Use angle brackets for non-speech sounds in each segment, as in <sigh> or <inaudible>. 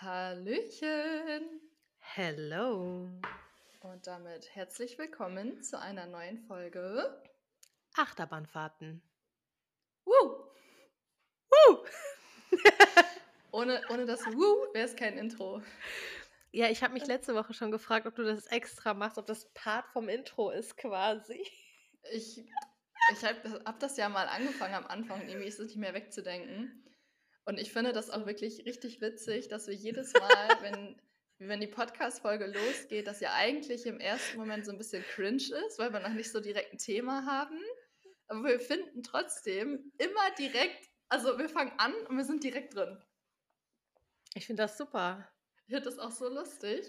Hallöchen! Hello! Und damit herzlich willkommen zu einer neuen Folge Achterbahnfahrten. Woo! Woo! <laughs> Ohne, ohne das Woo wäre es kein Intro. Ja, ich habe mich letzte Woche schon gefragt, ob du das extra machst, ob das Part vom Intro ist quasi. Ich, ich habe hab das ja mal angefangen am Anfang, irgendwie ist es nicht mehr wegzudenken. Und ich finde das auch wirklich richtig witzig, dass wir jedes Mal, <laughs> wenn, wenn die Podcast-Folge losgeht, dass ja eigentlich im ersten Moment so ein bisschen cringe ist, weil wir noch nicht so direkt ein Thema haben. Aber wir finden trotzdem immer direkt, also wir fangen an und wir sind direkt drin. Ich finde das super. Ich finde das auch so lustig.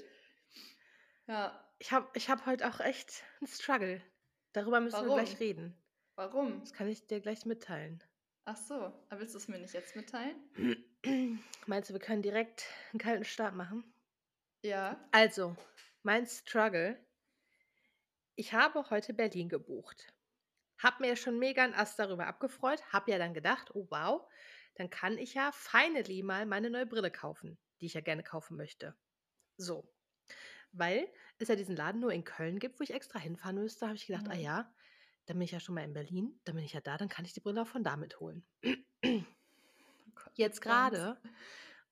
Ja. Ich habe ich hab heute auch echt einen Struggle. Darüber müssen Warum? wir gleich reden. Warum? Das kann ich dir gleich mitteilen. Ach so, aber willst du es mir nicht jetzt mitteilen? <clears throat> Meinst du, wir können direkt einen kalten Start machen? Ja. Also, mein Struggle. Ich habe heute Berlin gebucht. Hab mir schon mega einen Ast darüber abgefreut. Hab ja dann gedacht, oh wow, dann kann ich ja finally mal meine neue Brille kaufen, die ich ja gerne kaufen möchte. So. Weil es ja diesen Laden nur in Köln gibt, wo ich extra hinfahren müsste, habe ich gedacht, Mhm. ah ja, dann bin ich ja schon mal in Berlin, dann bin ich ja da, dann kann ich die Brille auch von da mitholen. Oh Jetzt gerade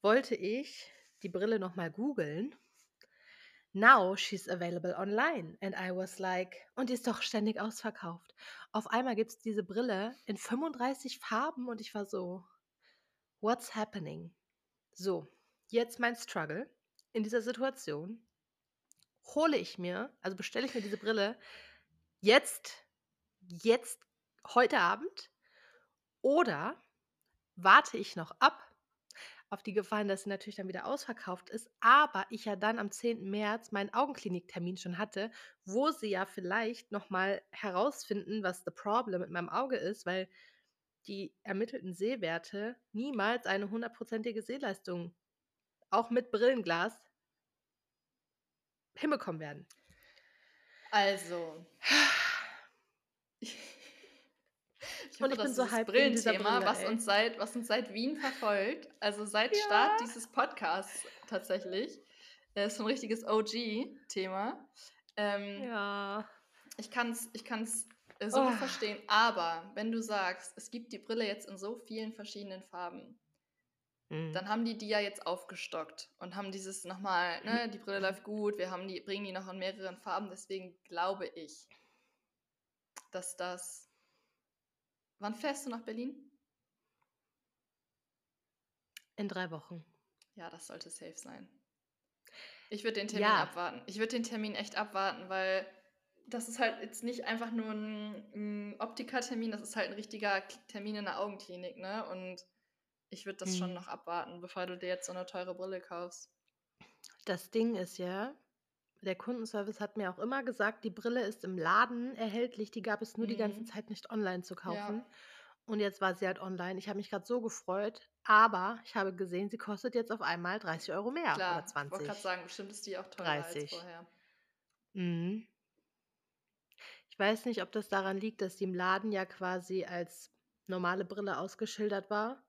wollte ich die Brille nochmal googeln. Now she's available online. And I was like, und die ist doch ständig ausverkauft. Auf einmal gibt es diese Brille in 35 Farben und ich war so, what's happening? So, jetzt mein Struggle. In dieser Situation hole ich mir, also bestelle ich mir diese Brille jetzt, jetzt, heute Abend oder warte ich noch ab auf die Gefahr, dass sie natürlich dann wieder ausverkauft ist, aber ich ja dann am 10. März meinen Augenkliniktermin schon hatte, wo sie ja vielleicht nochmal herausfinden, was the problem mit meinem Auge ist, weil die ermittelten Sehwerte niemals eine hundertprozentige Sehleistung, auch mit Brillenglas, hinbekommen werden. Also. Ich Und hoffe, ich bin dass so dieser Brillenthema, Brille, was uns, seit, was uns seit Wien verfolgt, also seit Ja. Start dieses Podcasts tatsächlich, äh, ist so ein richtiges OG-Thema. Ähm, Ja. Ich kann es ich kann's, äh, so Oh. verstehen, aber wenn du sagst, es gibt die Brille jetzt in so vielen verschiedenen Farben, Mhm. dann haben die die ja jetzt aufgestockt und haben dieses nochmal, ne, die Brille läuft gut, wir haben die, bringen die noch in mehreren Farben, deswegen glaube ich, dass das. Wann fährst du nach Berlin? In drei Wochen. Ja, das sollte safe sein. Ich würde den Termin Ja. abwarten. Ich würde den Termin echt abwarten, weil das ist halt jetzt nicht einfach nur ein, ein Optikertermin, das ist halt ein richtiger Termin in der Augenklinik, ne? Und ich würde das schon Mhm. noch abwarten, bevor du dir jetzt so eine teure Brille kaufst. Das Ding ist ja, der Kundenservice hat mir auch immer gesagt, die Brille ist im Laden erhältlich, die gab es nur die ganze Mhm. Zeit nicht online zu kaufen. Ja. Und jetzt war sie halt online. Ich habe mich gerade so gefreut, aber ich habe gesehen, sie kostet jetzt auf einmal 30 Euro mehr Klar, oder ich wollte gerade 20. sagen, bestimmt ist die auch teurer als 30. vorher. Mhm. Ich weiß nicht, ob das daran liegt, dass die im Laden ja quasi als normale Brille ausgeschildert war,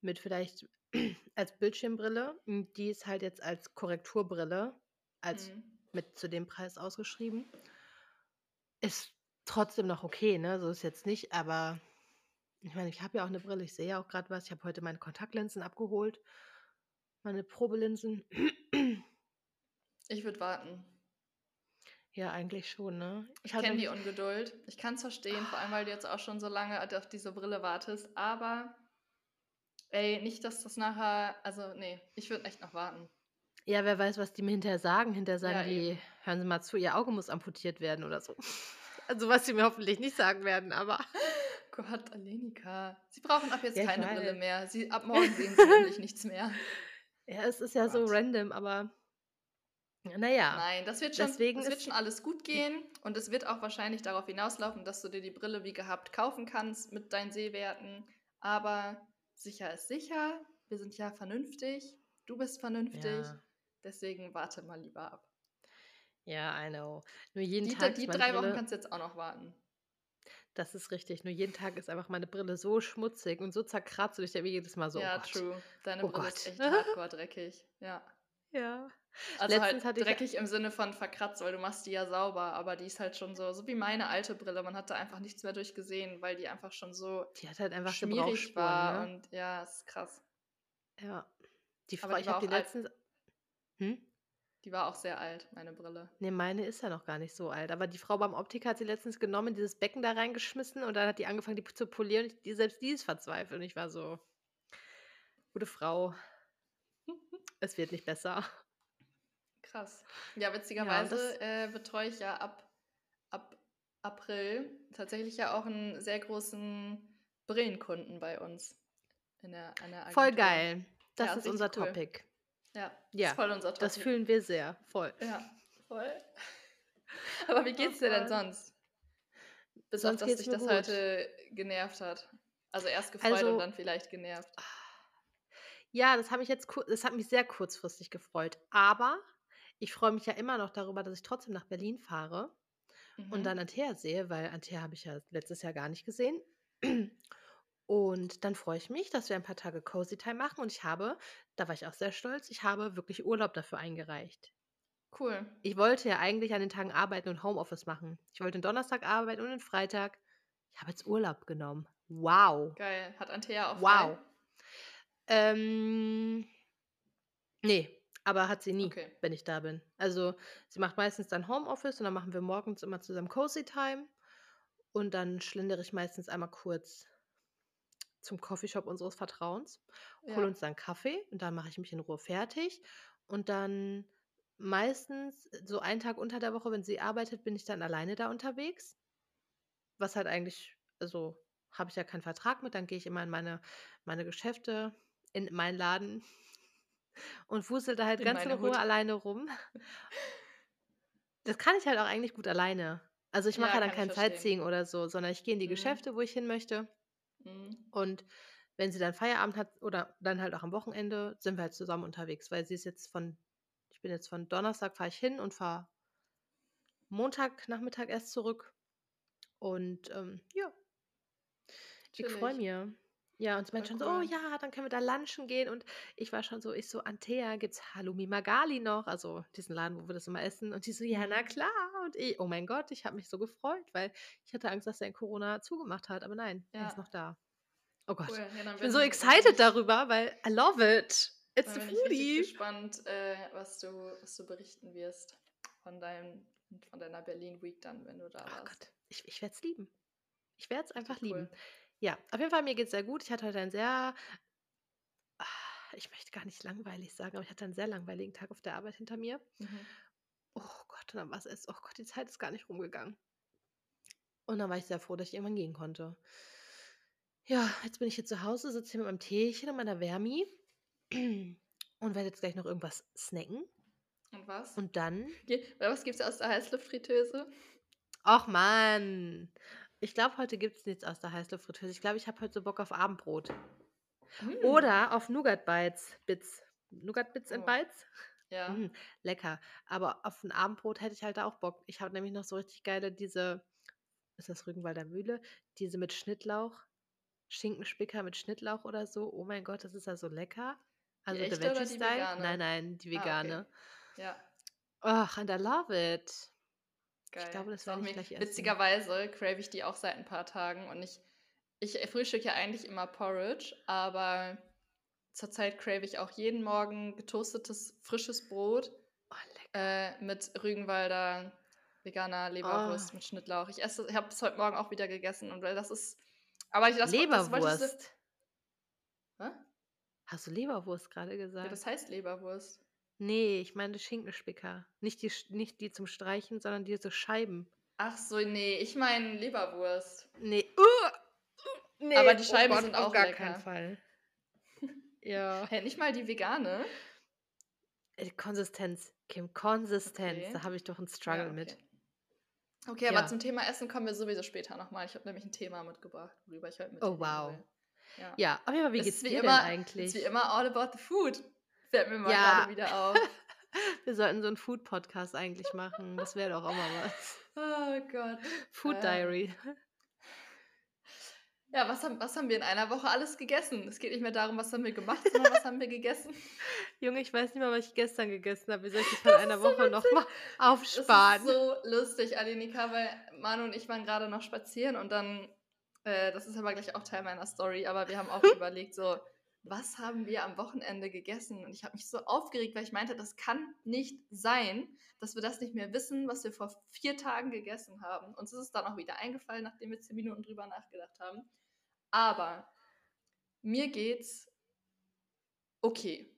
mit vielleicht <clears throat> als Bildschirmbrille. Die ist halt jetzt als Korrekturbrille, als Mhm. mit zu dem Preis ausgeschrieben. Ist trotzdem noch okay, ne? So ist jetzt nicht, aber ich meine, ich habe ja auch eine Brille, ich sehe ja auch gerade was. Ich habe heute meine Kontaktlinsen abgeholt, meine Probelinsen. Ich würde warten. Ja, eigentlich schon, ne? Ich hatte- kenne die Ungeduld. Ich kann es verstehen, vor allem weil du jetzt auch schon so lange auf diese Brille wartest. Aber, ey, nicht, dass das nachher. Also, nee, ich würde echt noch warten. Ja, wer weiß, was die mir hinterher sagen. Hinterher sagen Ja, die, eben. hören Sie mal zu, Ihr Auge muss amputiert werden oder so. Also was sie mir hoffentlich nicht sagen werden, aber <laughs> Gott, Alenika. Sie brauchen ab jetzt Ja, keine Brille weiß. mehr. Sie, ab morgen <laughs> sehen sie nämlich nichts mehr. ja, es ist ja so Gott. random, aber naja. Nein, das wird schon, Deswegen das wird schon alles gut gehen. Und es wird auch wahrscheinlich darauf hinauslaufen, dass du dir die Brille wie gehabt kaufen kannst mit deinen Sehwerten. Aber sicher ist sicher. Wir sind ja vernünftig. Du bist vernünftig. Ja. Deswegen warte mal lieber ab. Ja, I know. Nur jeden Die, Tag die drei Wochen Brille- kannst du jetzt auch noch warten. Das ist richtig. Nur jeden Tag ist einfach meine Brille so schmutzig und so zerkratzt und ich denke mir jedes Mal so, oh Ja, Gott. true. Deine Oh Brille Gott. ist echt <laughs> hardcore dreckig. Ja. Ja. Also Letztens halt hatte ich dreckig im Sinne von verkratzt, weil du machst die ja sauber, aber die ist halt schon so, so wie meine alte Brille. Man hat da einfach nichts mehr durchgesehen, weil die einfach schon so Die hat halt einfach schmierig war ne? und ja, ist krass. Ja. Die Frau, ich habe die auch alt. Hm? Die war auch sehr alt, meine Brille. Ne, meine ist ja noch gar nicht so alt. Aber die Frau beim Optiker hat sie letztens genommen, dieses Becken da reingeschmissen und dann hat die angefangen, die zu polieren. Und die, selbst die ist verzweifelt. Und ich war so, gute Frau, <laughs> es wird nicht besser. Krass. Ja, Ja, witzigerweise das, äh, betreue ich ja ab, ab April tatsächlich ja auch einen sehr großen Brillenkunden bei uns in der, an der voll geil. Das Ja, ist unser cool. Topic. Ja, ist Ja, voll unser das Topic. fühlen wir sehr. Voll. Ja, voll. <laughs> Aber wie geht's dir denn sonst? Bis auf, Sonst dass dich das gut. heute genervt hat. Also erst gefreut und Also, dann vielleicht genervt. ja, das hat mich jetzt, das hat mich sehr kurzfristig gefreut. Aber ich freue mich ja immer noch darüber, dass ich trotzdem nach Berlin fahre und Mhm. dann Antea sehe, weil Antea habe ich ja letztes Jahr gar nicht gesehen. Und dann freue ich mich, dass wir ein paar Tage Cozy Time machen. Und ich habe, da war ich auch sehr stolz, ich habe wirklich Urlaub dafür eingereicht. Cool. Ich wollte ja eigentlich an den Tagen arbeiten und Homeoffice machen. Ich wollte den Donnerstag arbeiten und den Freitag. Ich habe jetzt Urlaub genommen. Wow. Geil. Hat Antea auch frei? Wow. Ähm, nee, aber hat sie nie, Okay. wenn ich da bin. Also sie macht meistens dann Homeoffice und dann machen wir morgens immer zusammen Cozy Time und dann schlendere ich meistens einmal kurz zum Coffeeshop unseres Vertrauens, hole Ja. uns dann Kaffee und dann mache ich mich in Ruhe fertig und dann meistens so einen Tag unter der Woche, wenn sie arbeitet, bin ich dann alleine da unterwegs, was halt eigentlich, also habe ich ja keinen Vertrag mit, dann gehe ich immer in meine, meine Geschäfte, in meinen Laden <laughs> und wusel da halt In ganz in Ruhe Hut. alleine rum. Das kann ich halt auch eigentlich gut alleine. Also ich mache Ja, ja dann kein. Sightseeing oder so, sondern ich gehe in die Mhm. Geschäfte, wo ich hin möchte. Mhm. Und wenn sie dann Feierabend hat oder dann halt auch am Wochenende, sind wir halt zusammen unterwegs, weil sie ist jetzt von, ich bin jetzt von Donnerstag fahre ich hin und fahre Montagnachmittag erst zurück. Und ähm, ja, ich freue mich. Ja, und sie meint Voll schon so, oh cool. ja, dann können wir da lunchen gehen. Und ich war schon so, ich so, Antea, gibt's Halloumi Magali noch? Also diesen Laden, wo wir das immer essen. Und die so, ja, na Mhm. klar. Und ich, oh mein Gott, ich habe mich so gefreut, weil ich hatte Angst, dass er in Corona zugemacht hat. Aber nein, er ist Ja, noch da. Oh Gott. cool. Ja, Ich bin so bin, bin excited darüber, weil I love it. It's dann the bin ich foodie. gespannt, äh, was, du, was du berichten wirst von, deinem, von deiner Berlin Week dann, wenn du da Oh warst. Gott, ich, ich werde es lieben. Ich werde es einfach Richtig lieben. Ja, auf jeden Fall, mir geht es sehr gut. Ich hatte heute einen sehr, ah, ich möchte gar nicht langweilig sagen, aber ich hatte einen sehr langweiligen Tag auf der Arbeit hinter mir. Mhm. Oh Gott, und dann war es erst, oh Gott, die Zeit ist gar nicht rumgegangen. Und dann war ich sehr froh, dass ich irgendwann gehen konnte. Ja, jetzt bin ich hier zu Hause, sitze hier mit meinem Teechen und meiner Wärmi <clears throat> und werde jetzt gleich noch irgendwas snacken. Und was? Und dann Ge- Was gibt's aus der Heißluftfritteuse? Ach Mann. Ich glaube, heute gibt es nichts aus der Heißluftfritteuse. Ich glaube, ich habe heute so Bock auf Abendbrot. Mm. Oder auf Nougat Bites. Bits. Nougat Bits and Oh, Bites? ja. Mm, lecker. Aber auf ein Abendbrot hätte ich halt auch Bock. Ich habe nämlich noch so richtig geile, diese, ist das Rügenwalder Mühle? Diese mit Schnittlauch. Schinkenspicker mit Schnittlauch oder so. Oh mein Gott, das ist ja so lecker. Also der Veggie-Style? Nein, vegane? nein, die Ah, okay. vegane. Ja, Ach, and I love it. Ich geil. glaube, das ich me- gleich. Witzigerweise crave ich die auch seit ein paar Tagen und ich, ich frühstücke ja eigentlich immer Porridge, aber zurzeit crave ich auch jeden Morgen getoastetes, frisches Brot Oh, äh, mit Rügenwalder veganer Leberwurst Oh. mit Schnittlauch. Ich esse, ich habe es heute Morgen auch wieder gegessen und weil das ist, aber ich, das, das ich Leberwurst. Hä? Hast du Leberwurst gerade Ja, gesagt? das heißt Leberwurst. Nee, ich meine Schinkenspicker. Nicht die, nicht die zum Streichen, sondern diese Scheiben. Ach so, nee, ich meine Leberwurst. Nee. Uh, nee. Aber die oh Scheiben Gott, sind auf auch gar lecker. keinen Fall. <laughs> Ja. Hey, nicht mal die vegane? Äh, Konsistenz, Kim, Konsistenz. Okay. Da habe ich doch einen Ja, Struggle okay. mit. Okay, aber Ja. zum Thema Essen kommen wir sowieso später nochmal. Ich habe nämlich ein Thema mitgebracht, worüber ich heute mit Oh, wow. will. Ja. Ja, Fall, wie Es geht's ist wie dir immer, denn es ist eigentlich? wie immer all about the food. Fällt mir mal Ja. gerade wieder auf. <laughs> Wir sollten so einen Food-Podcast eigentlich machen. Das wäre doch auch mal was. <laughs> Oh Gott. Food Ähm, Diary. Ja, was haben, was haben wir in einer Woche alles gegessen? Es geht nicht mehr darum, was haben wir gemacht, sondern was haben wir gegessen. <laughs> Junge, ich weiß nicht mehr, was ich gestern gegessen habe. Wie soll ich das von einer so Woche nochmal Das ist aufsparen? so lustig, Adenika, weil Manu und ich waren gerade noch spazieren und dann, äh, das ist aber gleich auch Teil meiner Story, aber wir haben auch überlegt, so, was haben wir am Wochenende gegessen? Und ich habe mich so aufgeregt, weil ich meinte, das kann nicht sein, dass wir das nicht mehr wissen, was wir vor vier Tagen gegessen haben. Uns ist es dann auch wieder eingefallen, nachdem wir zehn Minuten drüber nachgedacht haben. Aber mir geht's okay.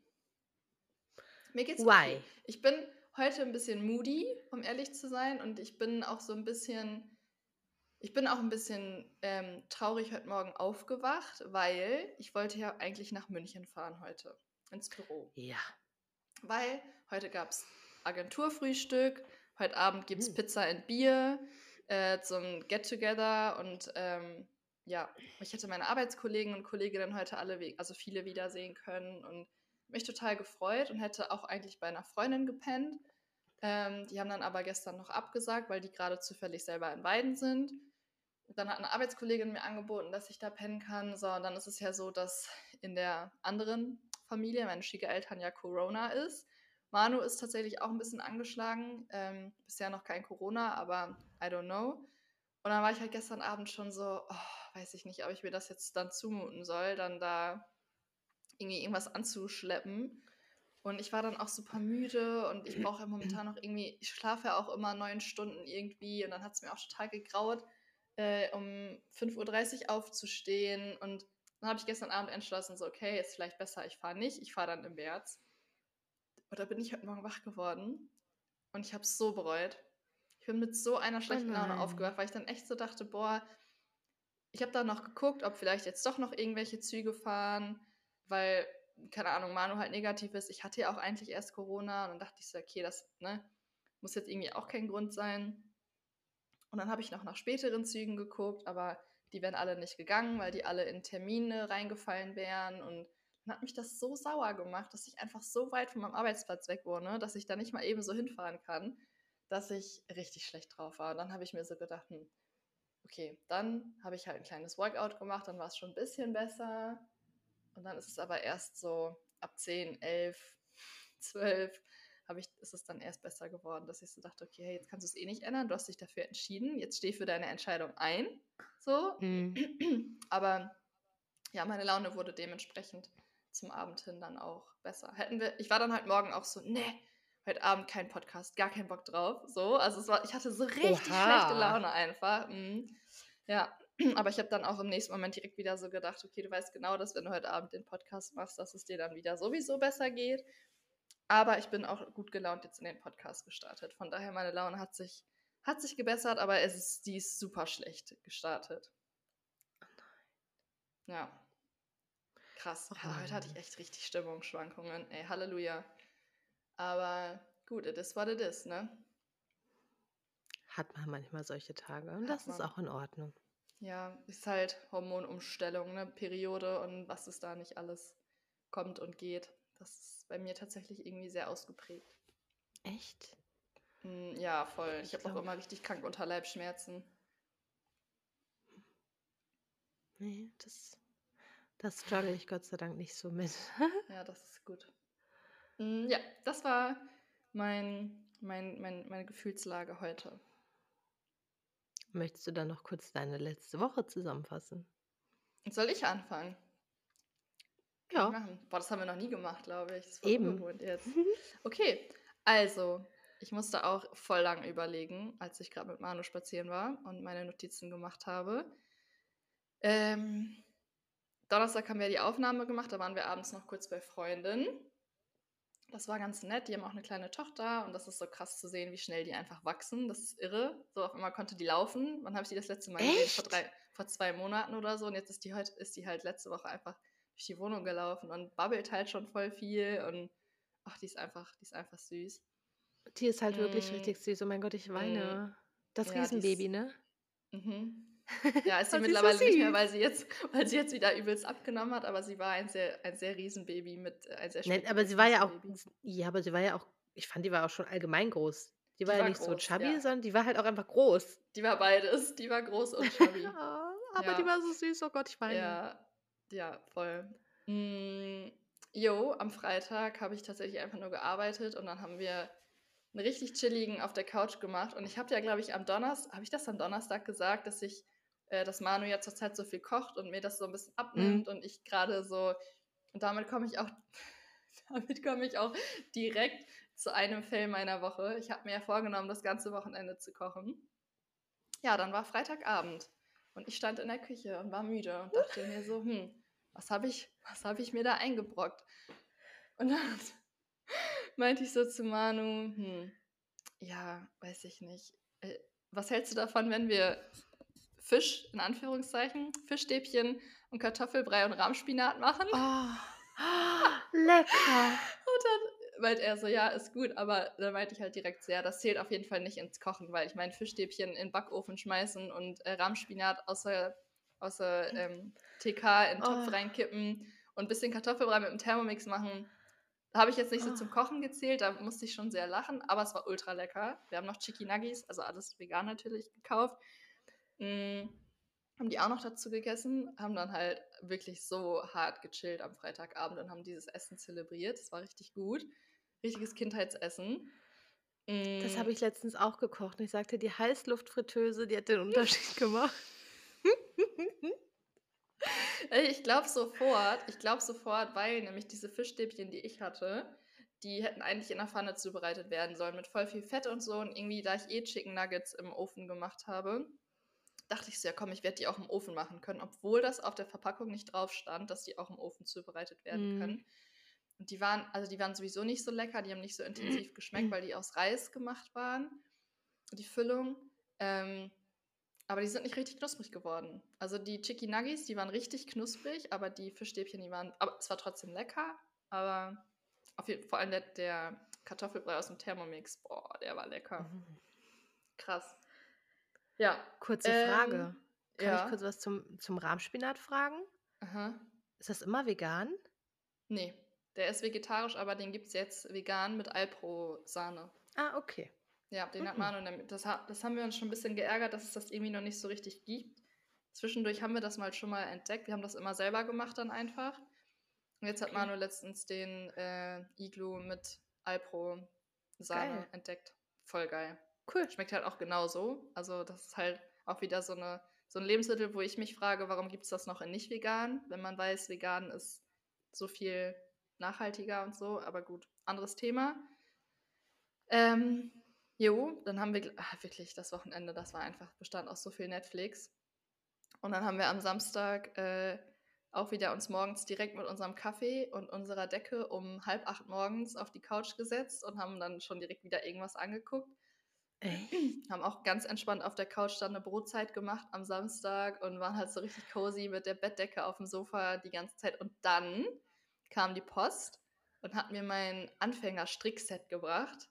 Mir geht's Why? okay. Ich bin heute ein bisschen moody, um ehrlich zu sein, und ich bin auch so ein bisschen, ich bin auch ein bisschen ähm, traurig heute Morgen aufgewacht, weil ich wollte ja eigentlich nach München fahren heute ins Büro. Ja. Weil heute gab es Agenturfrühstück, heute Abend gibt es Hm. Pizza und Bier äh, zum Get-Together und ähm, ja, ich hätte meine Arbeitskollegen und Kolleginnen heute alle, also viele wiedersehen können und mich total gefreut und hätte auch eigentlich bei einer Freundin gepennt. Ähm, die haben dann aber gestern noch abgesagt, weil die gerade zufällig selber in Weiden sind. Dann hat eine Arbeitskollegin mir angeboten, dass ich da pennen kann. So, und dann ist es ja so, dass in der anderen Familie, meine Schwiegereltern ja Corona ist. Manu ist tatsächlich auch ein bisschen angeschlagen. Ähm, bisher noch kein Corona, aber I don't know. Und dann war ich halt gestern Abend schon so, oh, weiß ich nicht, ob ich mir das jetzt dann zumuten soll, dann da irgendwie irgendwas anzuschleppen. Und ich war dann auch super müde und ich brauche ja momentan noch irgendwie, ich schlafe ja auch immer neun Stunden irgendwie und dann hat es mir auch total gegraut, äh, um 5.30 Uhr aufzustehen. Und dann habe ich gestern Abend entschlossen, so, okay, ist vielleicht besser, ich fahre nicht, ich fahre dann im März. Und da bin ich heute Morgen wach geworden und ich habe es so bereut. Ich bin mit so einer schlechten Laune nein. aufgewacht, weil ich dann echt so dachte, boah, ich habe dann noch geguckt, ob vielleicht jetzt doch noch irgendwelche Züge fahren, weil, keine Ahnung, Manu halt negativ ist. Ich hatte ja auch eigentlich erst Corona und dann dachte ich so, okay, das ne, muss jetzt irgendwie auch kein Grund sein. Und dann habe ich noch nach späteren Zügen geguckt, aber die wären alle nicht gegangen, weil die alle in Termine reingefallen wären. Und dann hat mich das so sauer gemacht, dass ich einfach so weit von meinem Arbeitsplatz weg wohne, dass ich da nicht mal eben so hinfahren kann, dass ich richtig schlecht drauf war. Und dann habe ich mir so gedacht, hm, okay, dann habe ich halt ein kleines Workout gemacht, dann war es schon ein bisschen besser. Und dann ist es aber erst so ab 10, 11, 12 habe ich, ist es dann erst besser geworden, dass ich so dachte, okay, hey, jetzt kannst du es eh nicht ändern, du hast dich dafür entschieden, jetzt steh für deine Entscheidung ein. So. Hm. <clears throat> Aber ja, meine Laune wurde dementsprechend zum Abend hin dann auch besser. Hätten wir, ich war dann halt morgen auch so, ne, heute Abend kein Podcast, gar keinen Bock drauf. So, also es war, ich hatte so richtig Oha. schlechte Laune einfach. Mhm. Ja, <clears throat> aber ich habe dann auch im nächsten Moment direkt wieder so gedacht, okay, du weißt genau, dass wenn du heute Abend den Podcast machst, dass es dir dann wieder sowieso besser geht. Aber ich bin auch gut gelaunt jetzt in den Podcast gestartet. Von daher, meine Laune hat sich, hat sich gebessert, aber es ist, die ist super schlecht gestartet. Ja. Krass. Ja, heute hatte ich echt richtig Stimmungsschwankungen. Ey, Halleluja. Aber gut, it is what it is, ne? Hat man manchmal solche Tage. Und Hat das ist man. auch in Ordnung. Ja, ist halt Hormonumstellung, ne? Periode und was es da nicht alles kommt und geht. Das ist bei mir tatsächlich irgendwie sehr ausgeprägt. Echt? Mm, Ja, voll. Ich Ich habe auch immer richtig krank Unterleibschmerzen. Nee, das, das struggle ich Gott sei Dank nicht so mit. <laughs> Ja, das ist gut. Mm, Ja, das war mein, mein, mein, meine Gefühlslage heute. Möchtest du dann noch kurz deine letzte Woche zusammenfassen? Soll ich anfangen? Ja, machen. Boah, das haben wir noch nie gemacht, glaube ich. Das ist eben. jetzt. Okay, also, ich musste auch voll lang überlegen, als ich gerade mit Manu spazieren war und meine Notizen gemacht habe. Ähm, Donnerstag haben wir die Aufnahme gemacht, da waren wir abends noch kurz bei Freunden. Das war ganz nett, die haben auch eine kleine Tochter und das ist so krass zu sehen, wie schnell die einfach wachsen. Das ist irre. So auf einmal konnte die laufen. Wann habe ich die das letzte Mal gesehen? Vor, Echt? drei, vor zwei Monaten oder so. Und jetzt ist die, heute, ist die halt letzte Woche einfach durch die Wohnung gelaufen und babbelt halt schon voll viel und ach, die ist einfach, die ist einfach süß. Die ist halt wirklich Mm, richtig süß. Oh mein Gott, ich mm, weine. Das ja, die ist, Riesenbaby, ne? mhm. <laughs> Ja, ist sie ist so mittlerweile nicht mehr, weil sie jetzt, <laughs> weil sie jetzt wieder übelst abgenommen hat, aber sie war ein sehr, ein sehr Riesenbaby mit, äh, ein sehr Nein, aber sie war ja auch, Riesenbaby. ja, aber sie war ja auch, ich fand, die war auch schon allgemein groß. Die war Die ja war nicht so groß, chubby, ja. sondern die war halt auch einfach groß. Die war beides, die war groß und <laughs> chubby. Aber Ja. die war so süß. Oh Gott, ich weine. Ja, ja, voll. Mm, jo, am Freitag habe ich tatsächlich einfach nur gearbeitet und dann haben wir einen richtig chilligen auf der Couch gemacht. Und ich habe ja, glaube ich, am Donnerstag, habe ich das am Donnerstag gesagt, dass ich, äh, dass Manu ja zurzeit so viel kocht und mir das so ein bisschen abnimmt und ich gerade so, und damit komme ich auch, <laughs> damit komme ich auch direkt zu einem Fail meiner Woche. Ich habe mir ja vorgenommen, das ganze Wochenende zu kochen. Ja, dann war Freitagabend und ich stand in der Küche und war müde und dachte mir so, hm, was habe ich, was habe ich mir da eingebrockt? Und dann <laughs> meinte ich so zu Manu, hm, ja, weiß ich nicht. Äh, was hältst du davon, wenn wir Fisch, in Anführungszeichen, Fischstäbchen und Kartoffelbrei und Rahmspinat machen? Oh, lecker. <laughs> Und dann meint er so, ja, ist gut, aber dann meinte ich halt direkt so, ja, das zählt auf jeden Fall nicht ins Kochen, weil ich meine, Fischstäbchen in den Backofen schmeißen und äh, Rahmspinat außer, außer ähm, TK in den Topf Oh. reinkippen und ein bisschen Kartoffelbrei mit dem Thermomix machen. Da habe ich jetzt nicht so Oh. zum Kochen gezählt, da musste ich schon sehr lachen, aber es war ultra lecker. Wir haben noch Chicky Nuggies, also alles vegan natürlich, gekauft. Mm, haben die auch noch dazu gegessen, haben dann halt wirklich so hart gechillt am Freitagabend und haben dieses Essen zelebriert. Es war richtig gut. Richtiges Kindheitsessen. Das Mm, habe ich letztens auch gekocht. Und ich sagte, die Heißluftfritteuse, die hat den Unterschied <laughs> gemacht. Ich glaube sofort, ich glaube sofort, weil nämlich diese Fischstäbchen, die ich hatte, die hätten eigentlich in der Pfanne zubereitet werden sollen mit voll viel Fett und so. Und irgendwie, da ich eh Chicken Nuggets im Ofen gemacht habe, dachte ich so, ja komm, ich werde die auch im Ofen machen können, obwohl das auf der Verpackung nicht drauf stand, dass die auch im Ofen zubereitet werden Mhm. können. Und die waren, also die waren sowieso nicht so lecker, die haben nicht so intensiv <clears throat> geschmeckt, weil die aus Reis gemacht waren, die Füllung. Ähm, aber die sind nicht richtig knusprig geworden. Also die Chicky Nuggies, die waren richtig knusprig, aber die Fischstäbchen, die waren, aber es war trotzdem lecker, aber auf jeden, vor allem der, der Kartoffelbrei aus dem Thermomix, boah, der war lecker. Mhm. Krass. Ja. Kurze Ähm, Frage. Kann ja. ich kurz was zum, zum Rahmspinat fragen? Aha. Ist das immer vegan? Nee, der ist vegetarisch, aber den gibt es jetzt vegan mit Alpro-Sahne. Ah, okay. Ja, den hat Mhm. Manu damit. Das, das haben wir uns schon ein bisschen geärgert, dass es das irgendwie noch nicht so richtig gibt. Zwischendurch haben wir das mal schon mal entdeckt. Wir haben das immer selber gemacht dann einfach. Und jetzt hat Okay. Manu letztens den äh, Iglu mit Alpro-Sahne entdeckt. Voll geil. Cool. Schmeckt halt auch genauso. Also das ist halt auch wieder so, eine, so ein Lebensmittel, wo ich mich frage, warum gibt es das noch in nicht vegan, wenn man weiß, vegan ist so viel nachhaltiger und so. Aber gut, anderes Thema. Ähm, jo, dann haben wir, ah, wirklich, das Wochenende, das war einfach, bestand aus so viel Netflix. Und dann haben wir am Samstag äh, auch wieder uns morgens direkt mit unserem Kaffee und unserer Decke um halb acht morgens auf die Couch gesetzt und haben dann schon direkt wieder irgendwas angeguckt. Echt? Haben auch ganz entspannt auf der Couch dann eine Brotzeit gemacht am Samstag und waren halt so richtig cozy mit der Bettdecke auf dem Sofa die ganze Zeit. Und dann kam die Post und hat mir mein Anfänger-Strickset gebracht.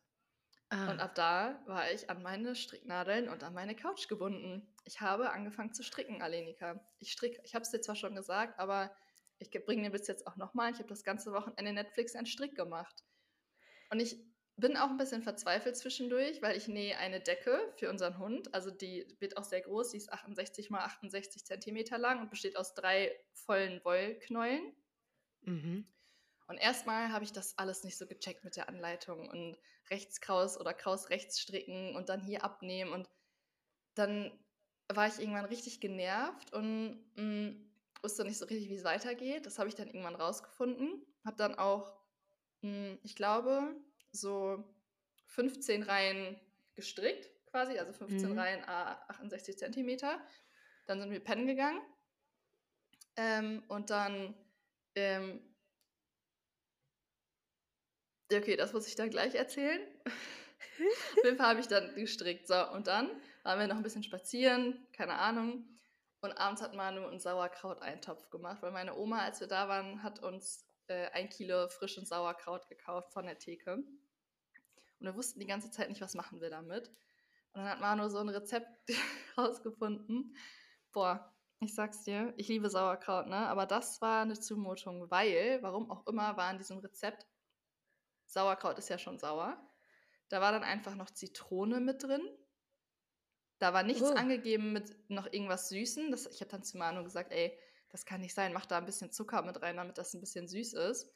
Und Ah, ab da war ich an meine Stricknadeln und an meine Couch gebunden. Ich habe angefangen zu stricken, Alenika. Ich stricke, ich habe es dir zwar schon gesagt, aber ich bringe dir bis jetzt auch nochmal. Ich habe das ganze Wochenende Netflix einen Strick gemacht. Und ich bin auch ein bisschen verzweifelt zwischendurch, weil ich nähe eine Decke für unseren Hund. Also die wird auch sehr groß, die ist 68 mal 68 Zentimeter lang und besteht aus drei vollen Wollknäulen. mhm. Und erstmal habe ich das alles nicht so gecheckt mit der Anleitung und rechts kraus oder kraus rechts stricken und dann hier abnehmen. Und dann war ich irgendwann richtig genervt und mh, wusste nicht so richtig, wie es weitergeht. Das habe ich dann irgendwann rausgefunden. Habe dann auch, mh, ich glaube, so 15 Reihen gestrickt quasi, also 15 Mhm. Reihen a 68 Zentimeter. Dann sind wir pennen gegangen. Ähm, und dann ähm, Okay, das muss ich dann gleich erzählen. <laughs> Auf jeden Fall habe ich dann gestrickt. So, und dann waren wir noch ein bisschen spazieren, keine Ahnung. Und abends hat Manu einen Sauerkraut-Eintopf gemacht, weil meine Oma, als wir da waren, hat uns äh, ein Kilo frischen Sauerkraut gekauft von der Theke. Und wir wussten die ganze Zeit nicht, was machen wir damit. Und dann hat Manu so ein Rezept <laughs> rausgefunden. Boah, ich sag's dir, ich liebe Sauerkraut, ne? Aber das war eine Zumutung, weil, warum auch immer, war in diesem Rezept Sauerkraut ist ja schon sauer. Da war dann einfach noch Zitrone mit drin Da war nichts Oh. angegeben mit noch irgendwas Süßen. Das, ich habe dann zu Manu gesagt, ey, das kann nicht sein, mach da ein bisschen Zucker mit rein, damit das ein bisschen süß ist.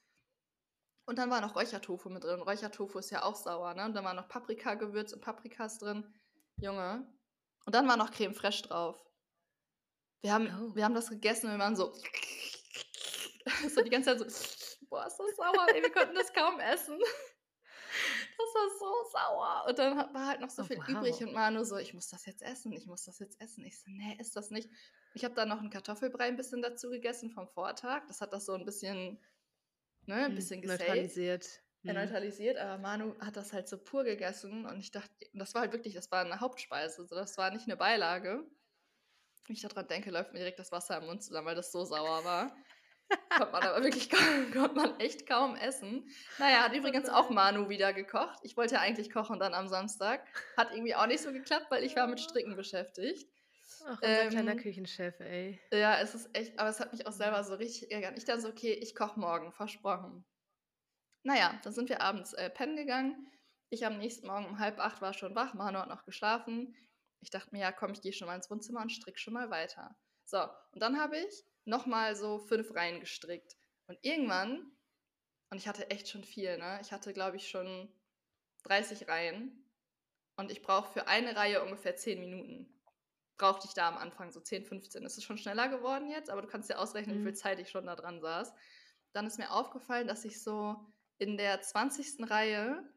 Und dann war noch Räuchertofu mit drin. Räuchertofu ist ja auch sauer, ne? Und dann war noch Paprika-Gewürz und Paprikas drin. Junge. Und dann war noch Creme fraiche drauf. Wir haben, Oh. wir haben das gegessen und wir waren so. <laughs> so die ganze Zeit so. Boah, ist das sauer, ey, wir konnten das kaum essen. <laughs> Das war so sauer. Und dann war halt noch so Oh, viel wow. übrig und Manu so, ich muss das jetzt essen, ich muss das jetzt essen. Ich so, nee, ist das nicht. Ich habe dann noch einen Kartoffelbrei ein bisschen dazu gegessen vom Vortag. Das hat das so ein bisschen, ne, ein Hm, bisschen gesaved neutralisiert. äh, Hm. neutralisiert, aber Manu hat das halt so pur gegessen und ich dachte, und das war halt wirklich, das war eine Hauptspeise, so das war nicht eine Beilage. Wenn ich daran denke, läuft mir direkt das Wasser im Mund zusammen, weil das so sauer war. Konnte man aber wirklich <laughs> kaum, konnte man echt kaum essen. Naja, hat übrigens auch Manu wieder gekocht. Ich wollte ja eigentlich kochen dann am Samstag. Hat irgendwie auch nicht so geklappt, weil ich war mit Stricken beschäftigt. Ach, unser kleiner Ähm, Küchenchef, ey. Ja, es ist echt, aber es hat mich auch selber so richtig geärgert. Ich dachte so, okay, ich koche morgen, versprochen. Naja, dann sind wir abends äh, pennen gegangen. Ich am nächsten Morgen um halb acht war schon wach, Manu hat noch geschlafen. Ich dachte mir, ja, komm, ich gehe schon mal ins Wohnzimmer und stricke schon mal weiter. So, und dann habe ich nochmal so fünf Reihen gestrickt. Und irgendwann, und ich hatte echt schon viel, ne? Ich hatte, glaube ich, schon 30 Reihen. Und ich brauche für eine Reihe ungefähr 10 Minuten. Brauchte ich da am Anfang so 10, 15. Es ist schon schneller geworden jetzt, aber du kannst dir ausrechnen, wie Mhm. viel Zeit ich schon da dran saß. Dann ist mir aufgefallen, dass ich so in der 20. Reihe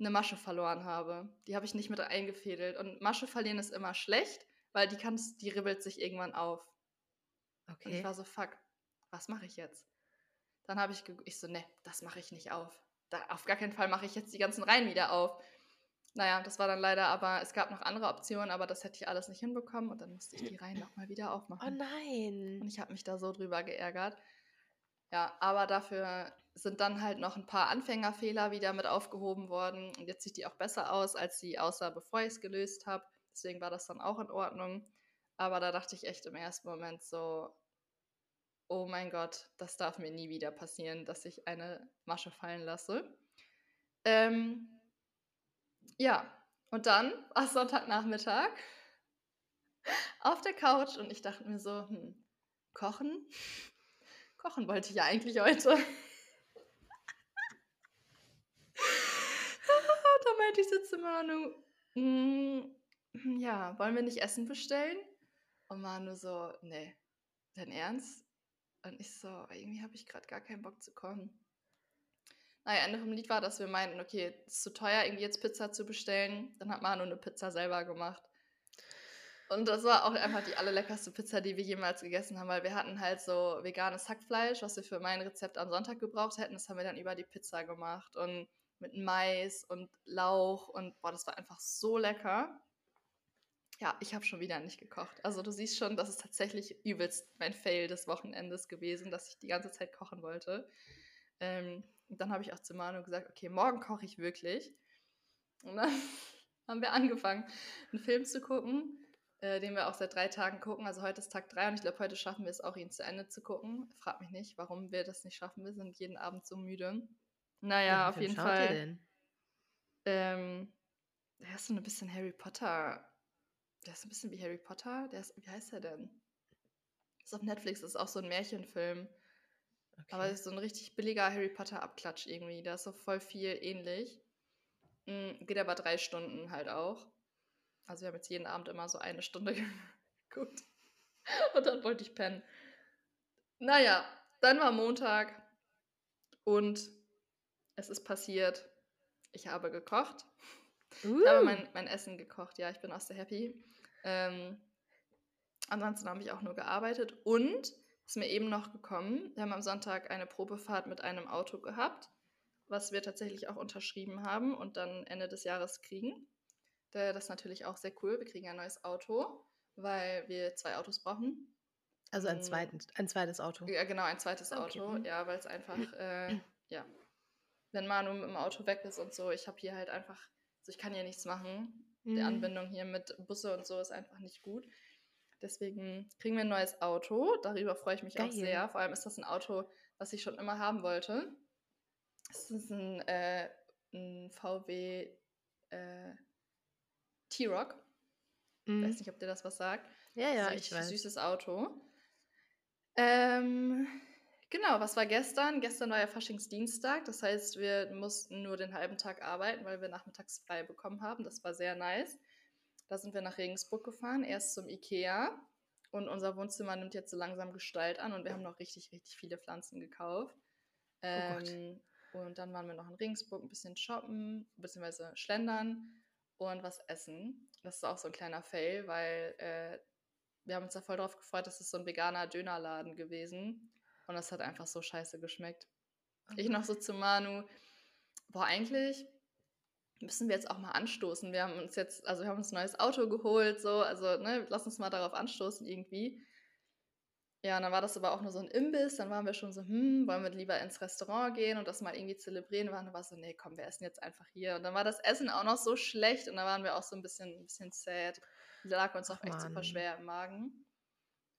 eine Masche verloren habe. Die habe ich nicht mit eingefädelt. Und Masche verlieren ist immer schlecht, weil die kannst, die ribbelt sich irgendwann auf. Und ich Okay. war so, fuck, was mache ich jetzt? Dann habe ich, ich so, ne, das mache ich nicht auf. Da, auf gar keinen Fall mache ich jetzt die ganzen Reihen wieder auf. Naja, das war dann leider, aber es gab noch andere Optionen, aber das hätte ich alles nicht hinbekommen und dann musste ich die <clears throat> Reihen nochmal wieder Oh aufmachen. Und nein. ich habe mich da so drüber geärgert. Ja, aber dafür sind dann halt noch ein paar Anfängerfehler wieder mit aufgehoben worden. Und jetzt sieht die auch besser aus, als sie aussah, bevor ich es gelöst habe. Deswegen war das dann auch in Ordnung. Aber da dachte ich echt im ersten Moment so, oh mein Gott, das darf mir nie wieder passieren, dass ich eine Masche fallen lasse. Ähm, ja, und dann <laughs> war Sonntagnachmittag auf der Couch und ich dachte mir so, hm, kochen? <laughs> Kochen wollte ich ja eigentlich heute. <laughs> da meinte ich so zu Manu, "Mm, ja, wollen wir nicht Essen bestellen? Und Manu so, nee, dein Ernst? Und ich so, irgendwie habe ich gerade gar keinen Bock zu kochen. Naja, Ende vom Lied war, dass wir meinten, okay, es ist zu teuer, irgendwie jetzt Pizza zu bestellen. Dann hat Manu eine Pizza selber gemacht. Und das war auch einfach die allerleckerste Pizza, die wir jemals gegessen haben, weil wir hatten halt so veganes Hackfleisch, was wir für mein Rezept am Sonntag gebraucht hätten. Das haben wir dann über die Pizza gemacht und mit Mais und Lauch und boah, das war einfach so lecker. Ja, ich habe schon wieder nicht gekocht. Also du siehst schon, das ist tatsächlich übelst mein Fail des Wochenendes gewesen, dass ich die ganze Zeit kochen wollte. Ähm, und dann habe ich auch zu Manu gesagt, okay, morgen koche ich wirklich. Und dann <laughs> haben wir angefangen, einen Film zu gucken, äh, den wir auch seit drei Tagen gucken. Also heute ist Tag drei und ich glaube, heute schaffen wir es auch, ihn zu Ende zu gucken. Frag mich nicht, warum wir das nicht schaffen. Wir sind jeden Abend so müde. Naja, Welchen auf jeden schaut ihr Fall. denn? Ähm, der ist so ein bisschen Harry Potter. Der ist ein bisschen wie Harry Potter. Der ist, wie heißt der denn? Ist auf Netflix, ist auch so ein Märchenfilm. Aber Okay. es ist so ein richtig billiger Harry Potter Abklatsch irgendwie. Da ist so voll viel ähnlich. Mm, Geht aber drei Stunden halt auch. Also wir haben jetzt jeden Abend immer so eine Stunde <laughs> geguckt. Und dann wollte ich pennen. Naja, dann war Montag und es ist passiert. Ich habe gekocht. Ich habe Uh, mein, mein Essen gekocht, ja, ich bin auch sehr happy. Ähm, ansonsten habe ich auch nur gearbeitet und ist mir eben noch gekommen, wir haben am Sonntag eine Probefahrt mit einem Auto gehabt, was wir tatsächlich auch unterschrieben haben und dann Ende des Jahres kriegen. Da- Das ist natürlich auch sehr cool. Wir kriegen ein neues Auto, weil wir zwei Autos brauchen. also ein, mm. zweiten, ein zweites Auto. Ja, genau, ein zweites okay, Auto. mhm. Ja, weil es einfach, äh, ja, wenn Manu mit dem Auto weg ist und so, ich habe hier halt einfach, also ich kann hier nichts machen. Die Mhm. Anbindung hier mit Busse und so ist einfach nicht gut. Deswegen kriegen wir ein neues Auto. Darüber freue ich mich auch Geil. sehr. Vor allem ist das ein Auto, was ich schon immer haben wollte. Es ist ein, äh, ein VW äh, T-Rock. Mhm. Weiß nicht, ob dir das was sagt. Ja, ja, ich weiß. Süßes Auto. Ähm, genau, was war gestern? Gestern war ja Faschingsdienstag, das heißt, wir mussten nur den halben Tag arbeiten, weil wir nachmittags frei bekommen haben. Das war sehr nice. Da sind wir nach Regensburg gefahren, erst zum Ikea. Und unser Wohnzimmer nimmt jetzt so langsam Gestalt an und wir haben noch richtig, richtig viele Pflanzen gekauft. Oh ähm, oh und dann waren wir noch in Regensburg ein bisschen shoppen, beziehungsweise schlendern und was essen. Das ist auch so ein kleiner Fail, weil äh, wir haben uns da voll drauf gefreut, das ist so ein veganer Dönerladen gewesen. Und das hat einfach so scheiße geschmeckt. Okay. Ich noch so zu Manu, boah, eigentlich müssen wir jetzt auch mal anstoßen. Wir haben uns jetzt, also wir haben uns ein neues Auto geholt, so, also, ne, lass uns mal darauf anstoßen irgendwie. Ja, und dann war das aber auch nur so ein Imbiss. Dann waren wir schon so, hm, wollen wir lieber ins Restaurant gehen und das mal irgendwie zelebrieren? Dann war so, nee, komm, wir essen jetzt einfach hier. Und dann war das Essen auch noch so schlecht und da waren wir auch so ein bisschen, ein bisschen sad. Lag uns auch Ach, echt Mann. super schwer im Magen.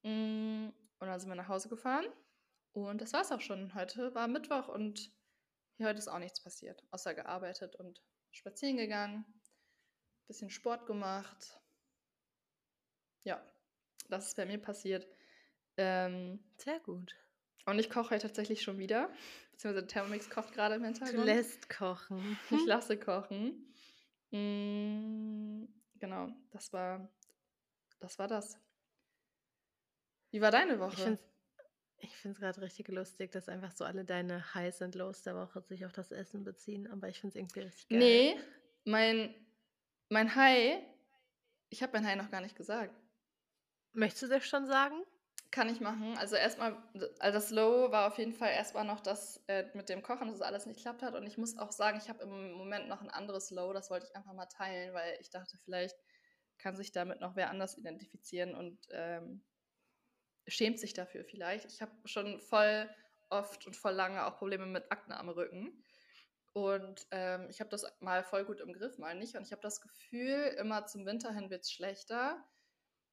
Mm, und dann sind wir nach Hause gefahren. Und das war's auch schon. Heute war Mittwoch und hier heute ist auch nichts passiert, außer gearbeitet und spazieren gegangen, bisschen Sport gemacht. Ja, das ist bei mir passiert. Ähm, Sehr gut. Und ich koche heute tatsächlich schon wieder. Beziehungsweise Thermomix kocht gerade im Hintergrund. Du lässt kochen. <laughs> Ich lasse kochen. Mm, genau, das war, das war das. Wie war deine Woche? Ich finde es gerade richtig lustig, dass einfach so alle deine Highs und Lows der Woche sich auf das Essen beziehen. Aber ich finde es irgendwie richtig geil. Nee, mein, mein High, ich habe mein High noch gar nicht gesagt. Möchtest du das schon sagen? Kann ich machen. Also erstmal, also das Low war auf jeden Fall erstmal noch das äh, mit dem Kochen, dass es alles nicht geklappt hat. Und ich muss auch sagen, ich habe im Moment noch ein anderes Low, das wollte ich einfach mal teilen, weil ich dachte, vielleicht kann sich damit noch wer anders identifizieren und ähm, schämt sich dafür vielleicht. Ich habe schon voll oft und voll lange auch Probleme mit Akne am Rücken. Und ähm, ich habe das mal voll gut im Griff, mal nicht. Und ich habe das Gefühl, immer zum Winter hin wird es schlechter.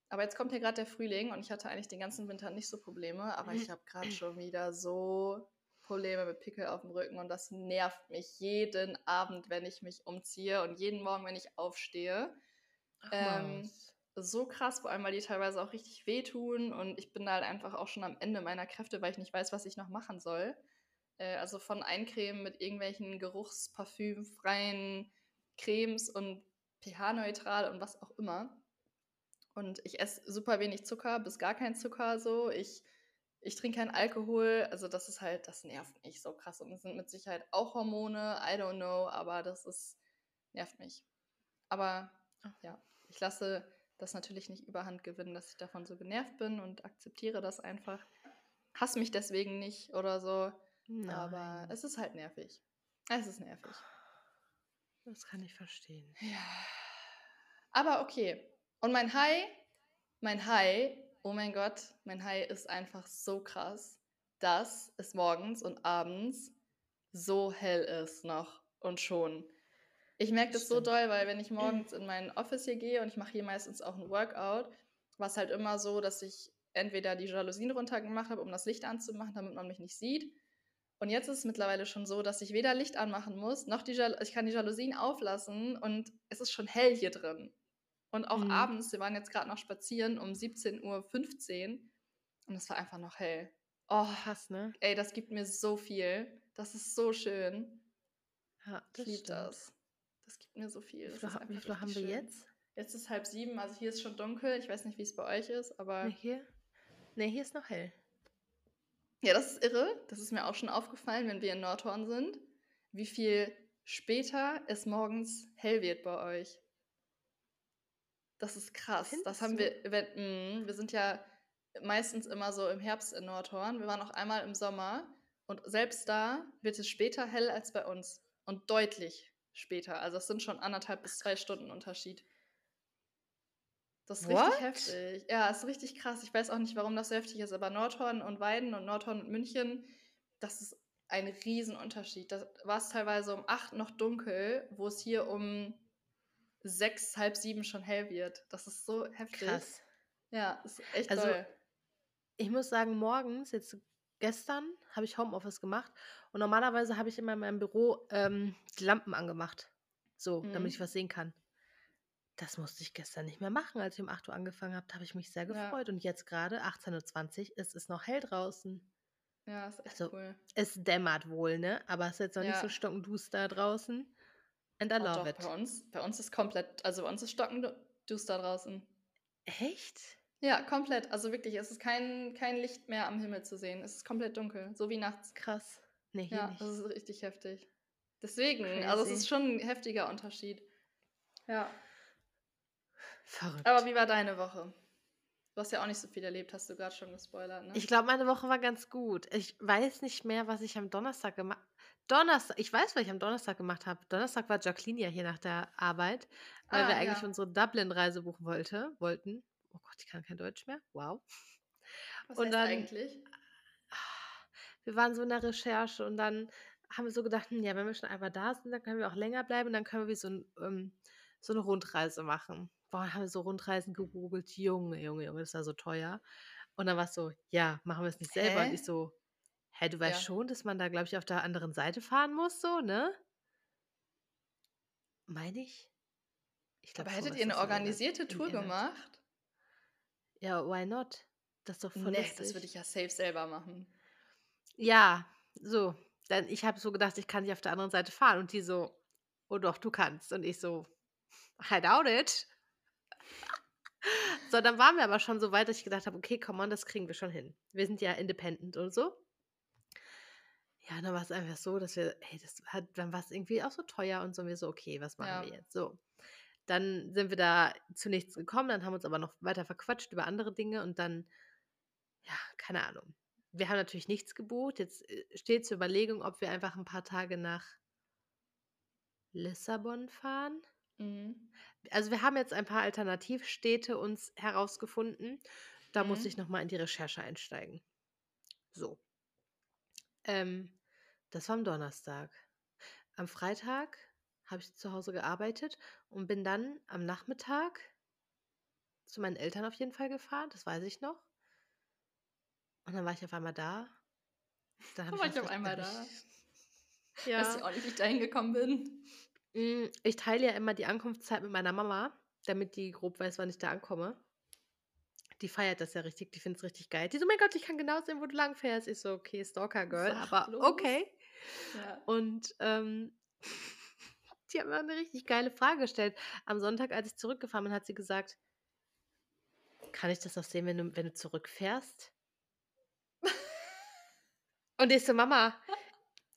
Aber jetzt kommt hier gerade der Frühling und ich hatte eigentlich den ganzen Winter nicht so Probleme, aber ich habe gerade schon wieder so Probleme mit Pickel auf dem Rücken und das nervt mich jeden Abend, wenn ich mich umziehe und jeden Morgen, wenn ich aufstehe. ähm, so krass, vor allem, weil die teilweise auch richtig wehtun und ich bin da halt einfach auch schon am Ende meiner Kräfte, weil ich nicht weiß, was ich noch machen soll. Äh, also von Eincremen mit irgendwelchen geruchsparfümfreien Cremes und pH-neutral und was auch immer. Und ich esse super wenig Zucker, bis gar kein Zucker so. Ich, ich trinke keinen Alkohol. Also das ist halt, das nervt mich so krass. Und es sind mit Sicherheit auch Hormone, I don't know, aber das ist, nervt mich. Aber ja, ich lasse das natürlich nicht überhand gewinnen, dass ich davon so genervt bin und akzeptiere das einfach. Hasse mich deswegen nicht oder so. Nein. Aber es ist halt nervig. Es ist nervig. Das kann ich verstehen. Ja. Aber okay, und mein High, mein High, oh mein Gott, mein High ist einfach so krass, dass es morgens und abends so hell ist noch und schon. Ich merke das Stimmt. so doll, weil wenn ich morgens in mein Office hier gehe und ich mache hier meistens auch ein Workout, war es halt immer so, dass ich entweder die Jalousien runtergemacht habe, um das Licht anzumachen, damit man mich nicht sieht. Und jetzt ist es mittlerweile schon so, dass ich weder Licht anmachen muss, noch die Jal ich kann die Jalousien auflassen und es ist schon hell hier drin. Und auch mhm. abends, wir waren jetzt gerade noch spazieren um 17.15 Uhr und es war einfach noch hell. Oh, krass, ne? Ey, das gibt mir so viel. Das ist so schön. Ja, das ich liebe das. Das gibt mir so viel. Wie viel, wie viel haben wir schön. jetzt? Jetzt ist halb sieben, also hier ist schon dunkel. Ich weiß nicht, wie es bei euch ist, aber. Nee, hier? Nee, hier ist noch hell. Ja, das ist irre. Das ist mir auch schon aufgefallen, wenn wir in Nordhorn sind, wie viel später es morgens hell wird bei euch. Das ist krass. Findest das haben du? wir, wenn, mh, wir sind ja meistens immer so im Herbst in Nordhorn. Wir waren auch einmal im Sommer und selbst da wird es später hell als bei uns und deutlich später. Also es sind schon anderthalb bis zwei Stunden Unterschied. Das ist What? richtig heftig. Ja, ist richtig krass. Ich weiß auch nicht, warum das so heftig ist, aber Nordhorn und Weiden und Nordhorn und München, das ist ein Riesenunterschied. Da war es teilweise um acht noch dunkel, wo es hier um sechs, halb sieben schon hell wird. Das ist so heftig. Krass. Ja, ist echt also, toll. Ich muss sagen, morgens, jetzt gestern, habe ich Homeoffice gemacht und normalerweise habe ich immer in meinem Büro ähm, die Lampen angemacht. So, mhm. damit ich was sehen kann. Das musste ich gestern nicht mehr machen, als ich um 8 Uhr angefangen habe. Da habe ich mich sehr Ja. gefreut. Und jetzt gerade 18:20 Uhr, es ist noch hell draußen. Ja, ist echt Also, cool. es dämmert wohl, ne? Aber es ist jetzt noch nicht so Ja. stockenduster draußen. And I Oh love doch, it. bei uns, bei uns ist komplett, also bei uns ist stockenduster draußen. Echt? Ja, komplett. Also wirklich, es ist kein, kein Licht mehr am Himmel zu sehen. Es ist komplett dunkel, so wie nachts. Krass. Ne, hier Ja, nicht. das ist richtig heftig. Deswegen, also es Crazy. ist schon ein heftiger Unterschied. Ja. Verrückt. Aber wie war deine Woche? Du hast ja auch nicht so viel erlebt, hast du gerade schon gespoilert, ne? Ich glaube, meine Woche war ganz gut. Ich weiß nicht mehr, was ich am Donnerstag gemacht Donnerstag, ich weiß, was ich am Donnerstag gemacht habe. Donnerstag war Jacqueline ja hier nach der Arbeit, weil Ah, wir eigentlich ja. unsere Dublin-Reise buchen wollte, wollten. Oh Gott, ich kann kein Deutsch mehr. Wow. Was und dann- eigentlich? Wir waren so in der Recherche und dann haben wir so gedacht, hm, ja, wenn wir schon einmal da sind, dann können wir auch länger bleiben und dann können wir so, ein, ähm, so eine Rundreise machen. Boah, haben wir so Rundreisen gegoogelt. Junge, Junge, Junge, das war so teuer. Und dann war es so, ja, machen wir es nicht selber. Und Hä? ich so, hä, du weißt Ja. schon, dass man da, glaube ich, auf der anderen Seite fahren muss, so, ne? Meine ich? Ich glaub Aber schon, hättet ihr eine organisierte Tour gemacht? Ja, why not? Das ist doch voll Nee, lustig. das würde ich ja safe selber machen. Ja, so. Dann ich habe so gedacht, ich kann nicht auf der anderen Seite fahren und die so, oh doch, du kannst. Und ich so, I doubt it. So, dann waren wir aber schon so weit, dass ich gedacht habe, okay, come on, das kriegen wir schon hin. Wir sind ja independent und so. Ja, dann war es einfach so, dass wir, hey, das hat, dann war es irgendwie auch so teuer und so. Und wir so, okay, was machen Ja. wir jetzt? So. Dann sind wir da zu nichts gekommen, dann haben uns aber noch weiter verquatscht über andere Dinge und dann, ja, keine Ahnung. Wir haben natürlich nichts gebucht. Jetzt äh, steht zur Überlegung, ob wir einfach ein paar Tage nach Lissabon fahren. Mhm. Also wir haben jetzt ein paar Alternativstädte uns herausgefunden. Da muss Mhm. ich nochmal in die Recherche einsteigen. So. Ähm, das war am Donnerstag. Am Freitag habe ich zu Hause gearbeitet und bin dann am Nachmittag zu meinen Eltern auf jeden Fall gefahren, das weiß ich noch. Und dann war ich auf einmal da. <laughs> Dann war ich was auf einmal da. Ich, <laughs> ja. Weiß ich auch nicht, wie ich da hingekommen bin. Mm, Ich teile ja immer die Ankunftszeit mit meiner Mama, damit die grob weiß, wann ich da ankomme. Die feiert das ja richtig, die findet es richtig geil. Die so, mein Gott, ich kann genau sehen, wo du lang fährst. Ich so, okay, Stalker Girl, aber okay. Ja. Und ähm, <laughs> die hat mir eine richtig geile Frage gestellt. Am Sonntag, als ich zurückgefahren bin, hat sie gesagt, kann ich das auch sehen, wenn du, wenn du zurückfährst? Und ich so, Mama,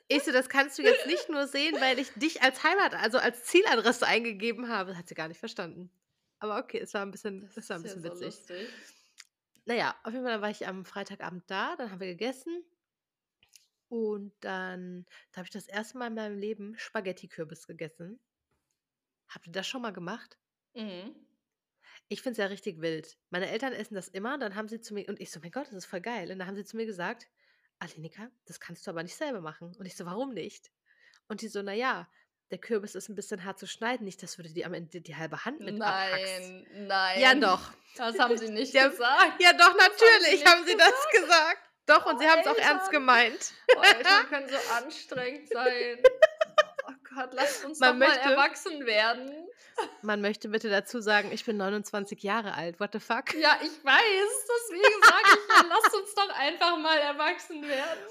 ich so, das kannst du jetzt nicht nur sehen, weil ich dich als Heimat, also als Zieladresse eingegeben habe. Das hat sie gar nicht verstanden. Aber okay, es war ein bisschen, Das es war ein ja bisschen so witzig. lustig. Naja, auf jeden Fall war ich am Freitagabend da, dann haben wir gegessen. Und dann, da habe ich das erste Mal in meinem Leben Spaghetti-Kürbis gegessen. Habt ihr das schon mal gemacht? Mhm. Ich finde es ja richtig wild. Meine Eltern essen das immer, dann haben sie zu mir, und ich so, mein Gott, das ist voll geil. Und dann haben sie zu mir gesagt, Alenika, das kannst du aber nicht selber machen. Und ich so, warum nicht? Und die so, naja, der Kürbis ist ein bisschen hart zu schneiden, nicht, dass du dir am Ende die halbe Hand mit abhackst. Nein, nein. Ja, doch. Das haben sie nicht Ja, gesagt. Ja, doch, haben sie natürlich haben sie das gesagt. Doch, und Oh, sie haben es auch ernst gemeint. Oh, Eltern <laughs> können so anstrengend sein. Oh Gott, lasst uns Man doch mal möchte- erwachsen werden. Man möchte bitte dazu sagen, ich bin 29 Jahre alt. What the fuck? Ja, ich weiß. Deswegen sage ich ja, lasst uns doch einfach mal erwachsen werden.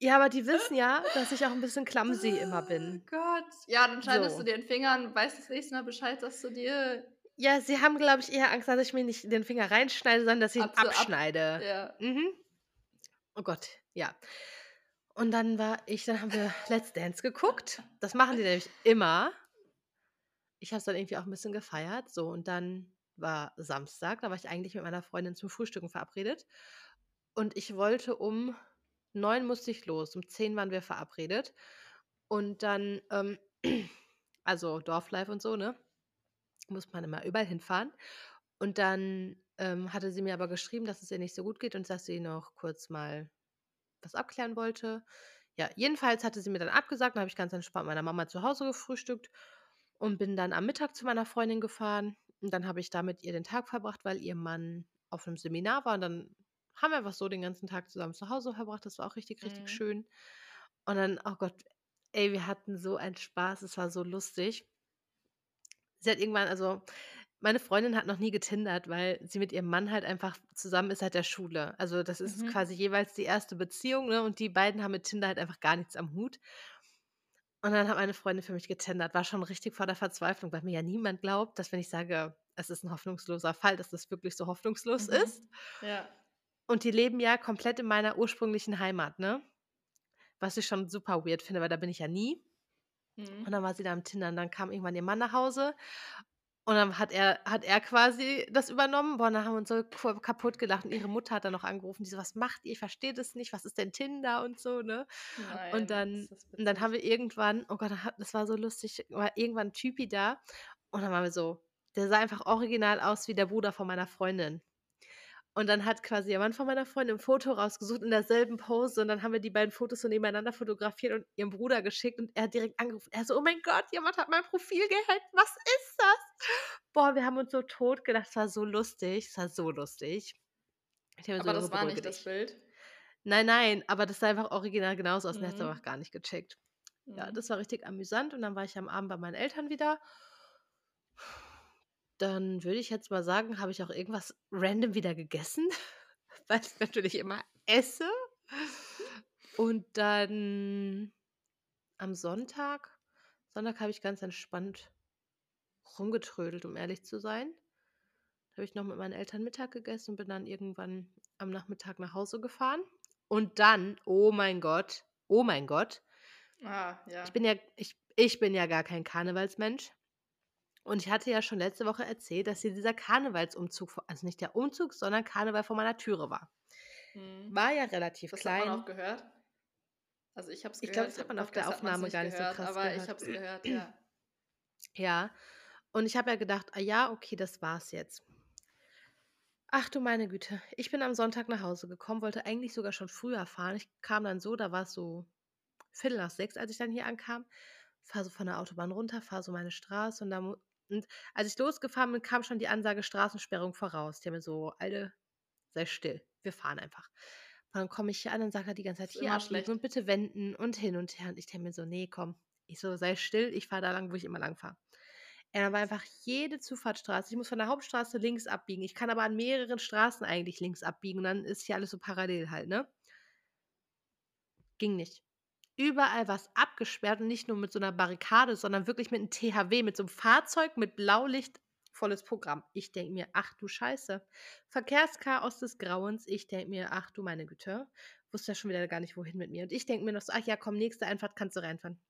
Ja, aber die wissen ja, dass ich auch ein bisschen clumsy immer bin. Oh Gott. Ja, dann schneidest So. du dir den Finger und weißt das nächste Mal Bescheid, dass du dir. Ja, sie haben, glaube ich, eher Angst, dass ich mir nicht den Finger reinschneide, sondern dass ich ihn Ab- so ab- abschneide. Ja. Mhm. Oh Gott, ja. Und dann war ich, dann haben wir Let's Dance geguckt. Das machen die nämlich immer. Ich habe es dann irgendwie auch ein bisschen gefeiert. So, und dann war Samstag, da war ich eigentlich mit meiner Freundin zum Frühstücken verabredet. Und ich wollte um neun musste ich los, um zehn waren wir verabredet. Und dann, ähm, <clears throat> also Dorflife und so, ne? Muss man immer überall hinfahren. Und dann ähm, hatte sie mir aber geschrieben, dass es ihr nicht so gut geht und dass sie noch kurz mal was abklären wollte. Ja, jedenfalls hatte sie mir dann abgesagt. Dann habe ich ganz entspannt mit meiner Mama zu Hause gefrühstückt und bin dann am Mittag zu meiner Freundin gefahren. Und dann habe ich da mit ihr den Tag verbracht, weil ihr Mann auf einem Seminar war. Und dann haben wir einfach so den ganzen Tag zusammen zu Hause verbracht. Das war auch richtig, richtig Mhm. schön. Und dann, oh Gott, ey, wir hatten so einen Spaß. Es war so lustig. sie hat irgendwann, also meine Freundin hat noch nie getindert, weil sie mit ihrem Mann halt einfach zusammen ist seit der Schule. Also das ist Mhm. quasi jeweils die erste Beziehung, ne? Und die beiden haben mit Tinder halt einfach gar nichts am Hut. Und dann hat meine Freundin für mich getindert. War schon richtig vor der Verzweiflung, weil mir ja niemand glaubt, dass wenn ich sage, es ist ein hoffnungsloser Fall, dass das wirklich so hoffnungslos Mhm. ist. Ja. Und die leben ja komplett in meiner ursprünglichen Heimat, ne? Was ich schon super weird finde, weil da bin ich ja nie. Und Mhm. dann war sie da am Tindern. Dann kam irgendwann ihr Mann nach Hause und dann hat er hat er quasi das übernommen. Boah, dann haben wir uns so kaputt gelacht und ihre Mutter hat dann noch angerufen, die so: „Was macht ihr? Ich verstehe das nicht. Was ist denn Tinder?“ und so, ne? Nein, Und dann und dann haben wir irgendwann oh Gott, das war so lustig, war irgendwann 'n Typi da und dann waren wir so der sah einfach original aus wie der Bruder von meiner Freundin. Und dann hat quasi der Mann von meiner Freundin 'n Foto rausgesucht in derselben Pose und dann haben wir die beiden Fotos so nebeneinander fotografiert und ihrem Bruder geschickt und er hat direkt angerufen. Er so: „Oh mein Gott, jemand hat mein Profil gehackt. Was ist das?“ Boah, wir haben uns so totgelacht. Es war so lustig. Es war so lustig. So: Aber „Junge, das war nicht das dich.“ Bild? Nein, nein, aber das sah einfach original genauso aus und er hat's Mhm. einfach gar nicht gecheckt. Ja, Mhm. das war richtig amüsant und dann war ich am Abend bei meinen Eltern wieder. Dann würde ich jetzt mal sagen, habe ich auch irgendwas random wieder gegessen, <laughs> weil ich natürlich immer esse. Und dann am Sonntag Sonntag habe ich ganz entspannt rumgetrödelt, um ehrlich zu sein. Da habe ich noch mit meinen Eltern Mittag gegessen und bin dann irgendwann am Nachmittag nach Hause gefahren. Und dann, oh mein Gott, oh mein Gott, Ah, ich ja. bin ja ich ich bin ja gar kein Karnevalsmensch. Und ich hatte ja schon letzte Woche erzählt, dass hier dieser Karnevalsumzug also nicht der Umzug, sondern Karneval vor meiner Türe war. Mhm. War ja relativ Das hat man auch klein. gehört? Also, ich habe es Ich glaube, gehört, das hat man auf der Aufnahme gar nicht so gehört, krass aber ich gehört. habe es gehört, ja. Ja, und ich habe ja gedacht: „Ah ja, okay, das war's jetzt.“ Ach du meine Güte. Ich bin am Sonntag nach Hause gekommen, wollte eigentlich sogar schon früher fahren. Ich kam dann so, da war's so 5:45, als ich dann hier ankam, fahre so von der Autobahn runter, fahre so meine Straße und da mu und als ich losgefahren bin, kam schon die Ansage Straßensperrung voraus. Ich denke mir so: „Alte, sei still, wir fahren einfach.“ Und dann komme ich hier an, dann sagt er die ganze Zeit: „Hier schlecht. und bitte wenden und hin und her.“ Und ich denke mir so: „Ne, komm.“ Ich so: „Sei still, ich fahre da lang, wo ich immer lang fahre.“ Dann war einfach jede Zufahrtsstraße ich muss von der Hauptstraße links abbiegen. Ich kann aber an mehreren Straßen eigentlich links abbiegen und dann ist hier alles so parallel halt, ne? Ging nicht. Überall war's abgesperrt und nicht nur mit so 'ner Barrikade, sondern wirklich mit 'nem THW, mit so 'nem Fahrzeug mit Blaulicht, volles Programm. Ich denke mir: „Ach du Scheiße.“ Verkehrschaos des Grauens. Ich denke mir: „Ach du meine Güte.“ Wusste ja schon wieder gar nicht, wohin mit mir. Und ich denke mir noch so: „Ach ja, komm, nächste Einfahrt kannst du reinfahren.“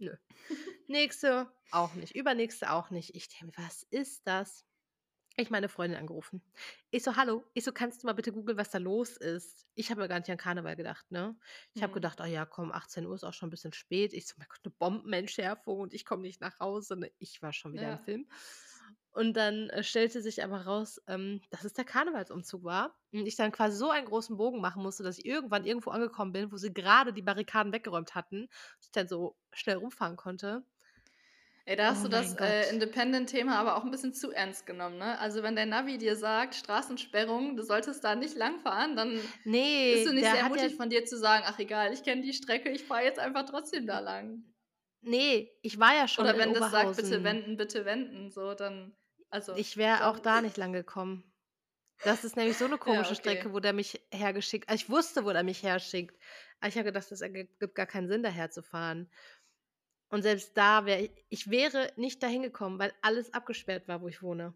Nö. <laughs> Nächste auch nicht, übernächste auch nicht. Ich denke „Was ist das?“ Ich meine Freundin angerufen. Ich so: „Hallo?“ Ich so: „Kannst du mal bitte googeln, was da los ist?“ Ich habe ja gar nicht an Karneval gedacht, ne? Ich habe Mhm. gedacht: „Ah ja, komm, 18:00 ist auch schon 'n bisschen spät.“ Ich so: „Mein Gott, 'ne Bombenentschärfung und ich komme nicht nach Hause“, ne? Ich war schon wieder im Ja. Film. Und dann, äh, stellte sich aber raus, ähm, dass es der Karnevalsumzug war und ich dann quasi so einen großen Bogen machen musste, dass ich irgendwann irgendwo angekommen bin, wo sie grade die Barrikaden weggeräumt hatten, dass ich dann so schnell rumfahren konnte. Ey, da hast Oh du das, äh. Independent-Thema aber auch 'n bisschen zu ernst genommen, ne? Also, wenn dein Navi dir sagt: „Straßensperrung, du solltest da nicht langfahren“, dann bist du nicht der sehr hat ja mutig von dir zu sagen: „Ach egal, ich kenne die Strecke, ich fahre jetzt einfach trotzdem da lang.“ Ne, ich war ja schon Oder wenn das sagt: „Bitte wenden, bitte wenden“, so, dann also, Ich wäre auch da nicht lang gekommen. Das ist nämlich so 'ne <laughs> Ja, komische Strecke, okay. wo der mich hergeschickt also, ich wusste, wo der mich herschickt. Aber ich habe gedacht, das ergibt gibt gar keinen Sinn, daher zu fahren. Und selbst da wäre i ich wäre nicht dahin gekommen, weil alles abgesperrt war, wo ich wohne.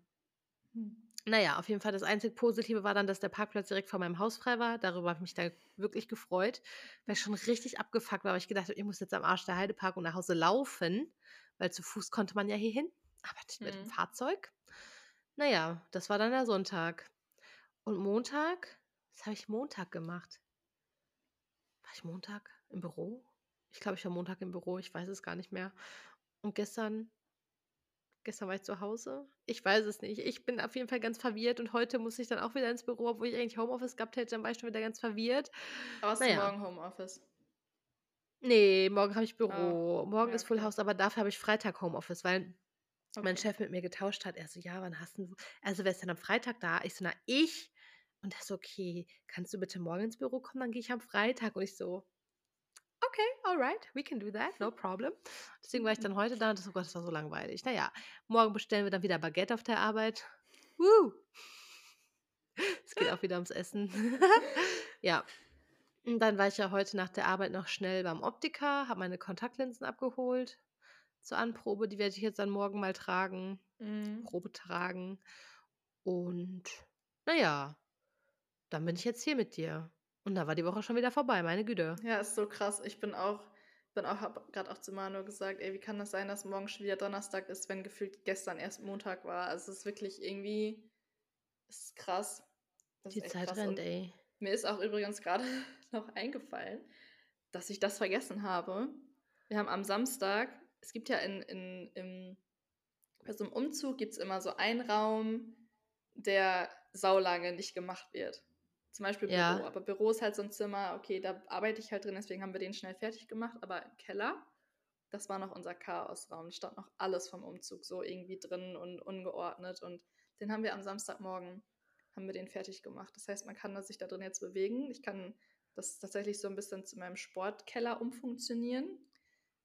Hm. Na ja, auf jeden Fall das einzig Positive war dann, dass der Parkplatz direkt vor meinem Haus frei war. Darüber habe ich mich da wirklich gefreut, weil ich schon richtig abgefuckt war, weil ich gedacht habe: „Ich muss jetzt am Arsch der Heide parken und nach Hause laufen“, weil zu Fuß konnte man ja hierhin, aber nicht mit dem Mhm. Fahrzeug. Na ja, das war dann der Sonntag. Und Montag was habe ich Montag gemacht? War ich Montag im Büro? Ich glaube, ich war Montag im Büro, ich weiß es gar nicht mehr. Und gestern gestern war ich zu Hause? Ich weiß es nicht. Ich bin auf jeden Fall ganz verwirrt und heute muss ich dann auch wieder ins Büro, obwohl ich eigentlich Homeoffice gehabt hätte, dann war ich schon wieder ganz verwirrt. Aber hast Na du morgen Homeoffice? Ne, morgen habe ich Ah, Büro. Morgen ja, ist Full. House, aber dafür habe ich Freitag Homeoffice, weil mein Okay. Chef mit mir getauscht hat. Er so: „Ja, wann hast du also, wer ist denn am Freitag da?“ Ich so: „Na, ich.“ Und er so: „Okay, kannst du bitte morgen ins Büro kommen, dann gehe ich am Freitag.“ Und ich so okay, alright, we can do that, no problem. Deswegen war ich dann heute da und das, oh Gott, das war so langweilig. Naja, morgen bestellen wir dann wieder Baguette auf der Arbeit. Woo! Es geht auch wieder ums Essen. <laughs> ja. Und dann war ich ja heute nach der Arbeit noch schnell beim Optiker, habe meine Kontaktlinsen abgeholt zur Anprobe. Die werde ich jetzt dann morgen mal tragen. Mhm. Probe tragen. Und naja, dann bin ich jetzt hier mit dir. Und da war die Woche schon wieder vorbei, meine Güte. Ja, ist so krass. Ich bin auch, bin auch, hab gerade auch zu Manu gesagt, ey, wie kann das sein, dass morgen schon wieder Donnerstag ist, wenn gefühlt gestern erst Montag war? Also es ist wirklich irgendwie, es ist krass. Das Die ist Zeit krass. rennt, Und ey. Mir ist auch übrigens gerade <laughs> noch eingefallen, dass ich das vergessen habe. Wir haben am Samstag, es gibt ja in, in, im, bei so einem Umzug gibt es immer so einen Raum, der saulange nicht gemacht wird. Zum Beispiel Büro. Ja. Aber Büro ist halt so ein Zimmer, okay, da arbeite ich halt drin, deswegen haben wir den schnell fertig gemacht. Aber im Keller, das war noch unser Chaosraum. Da stand noch alles vom Umzug so irgendwie drin und ungeordnet. Und den haben wir am Samstagmorgen haben wir den fertig gemacht. Das heißt, man kann sich da drin jetzt bewegen. Ich kann das tatsächlich so ein bisschen zu meinem Sportkeller umfunktionieren.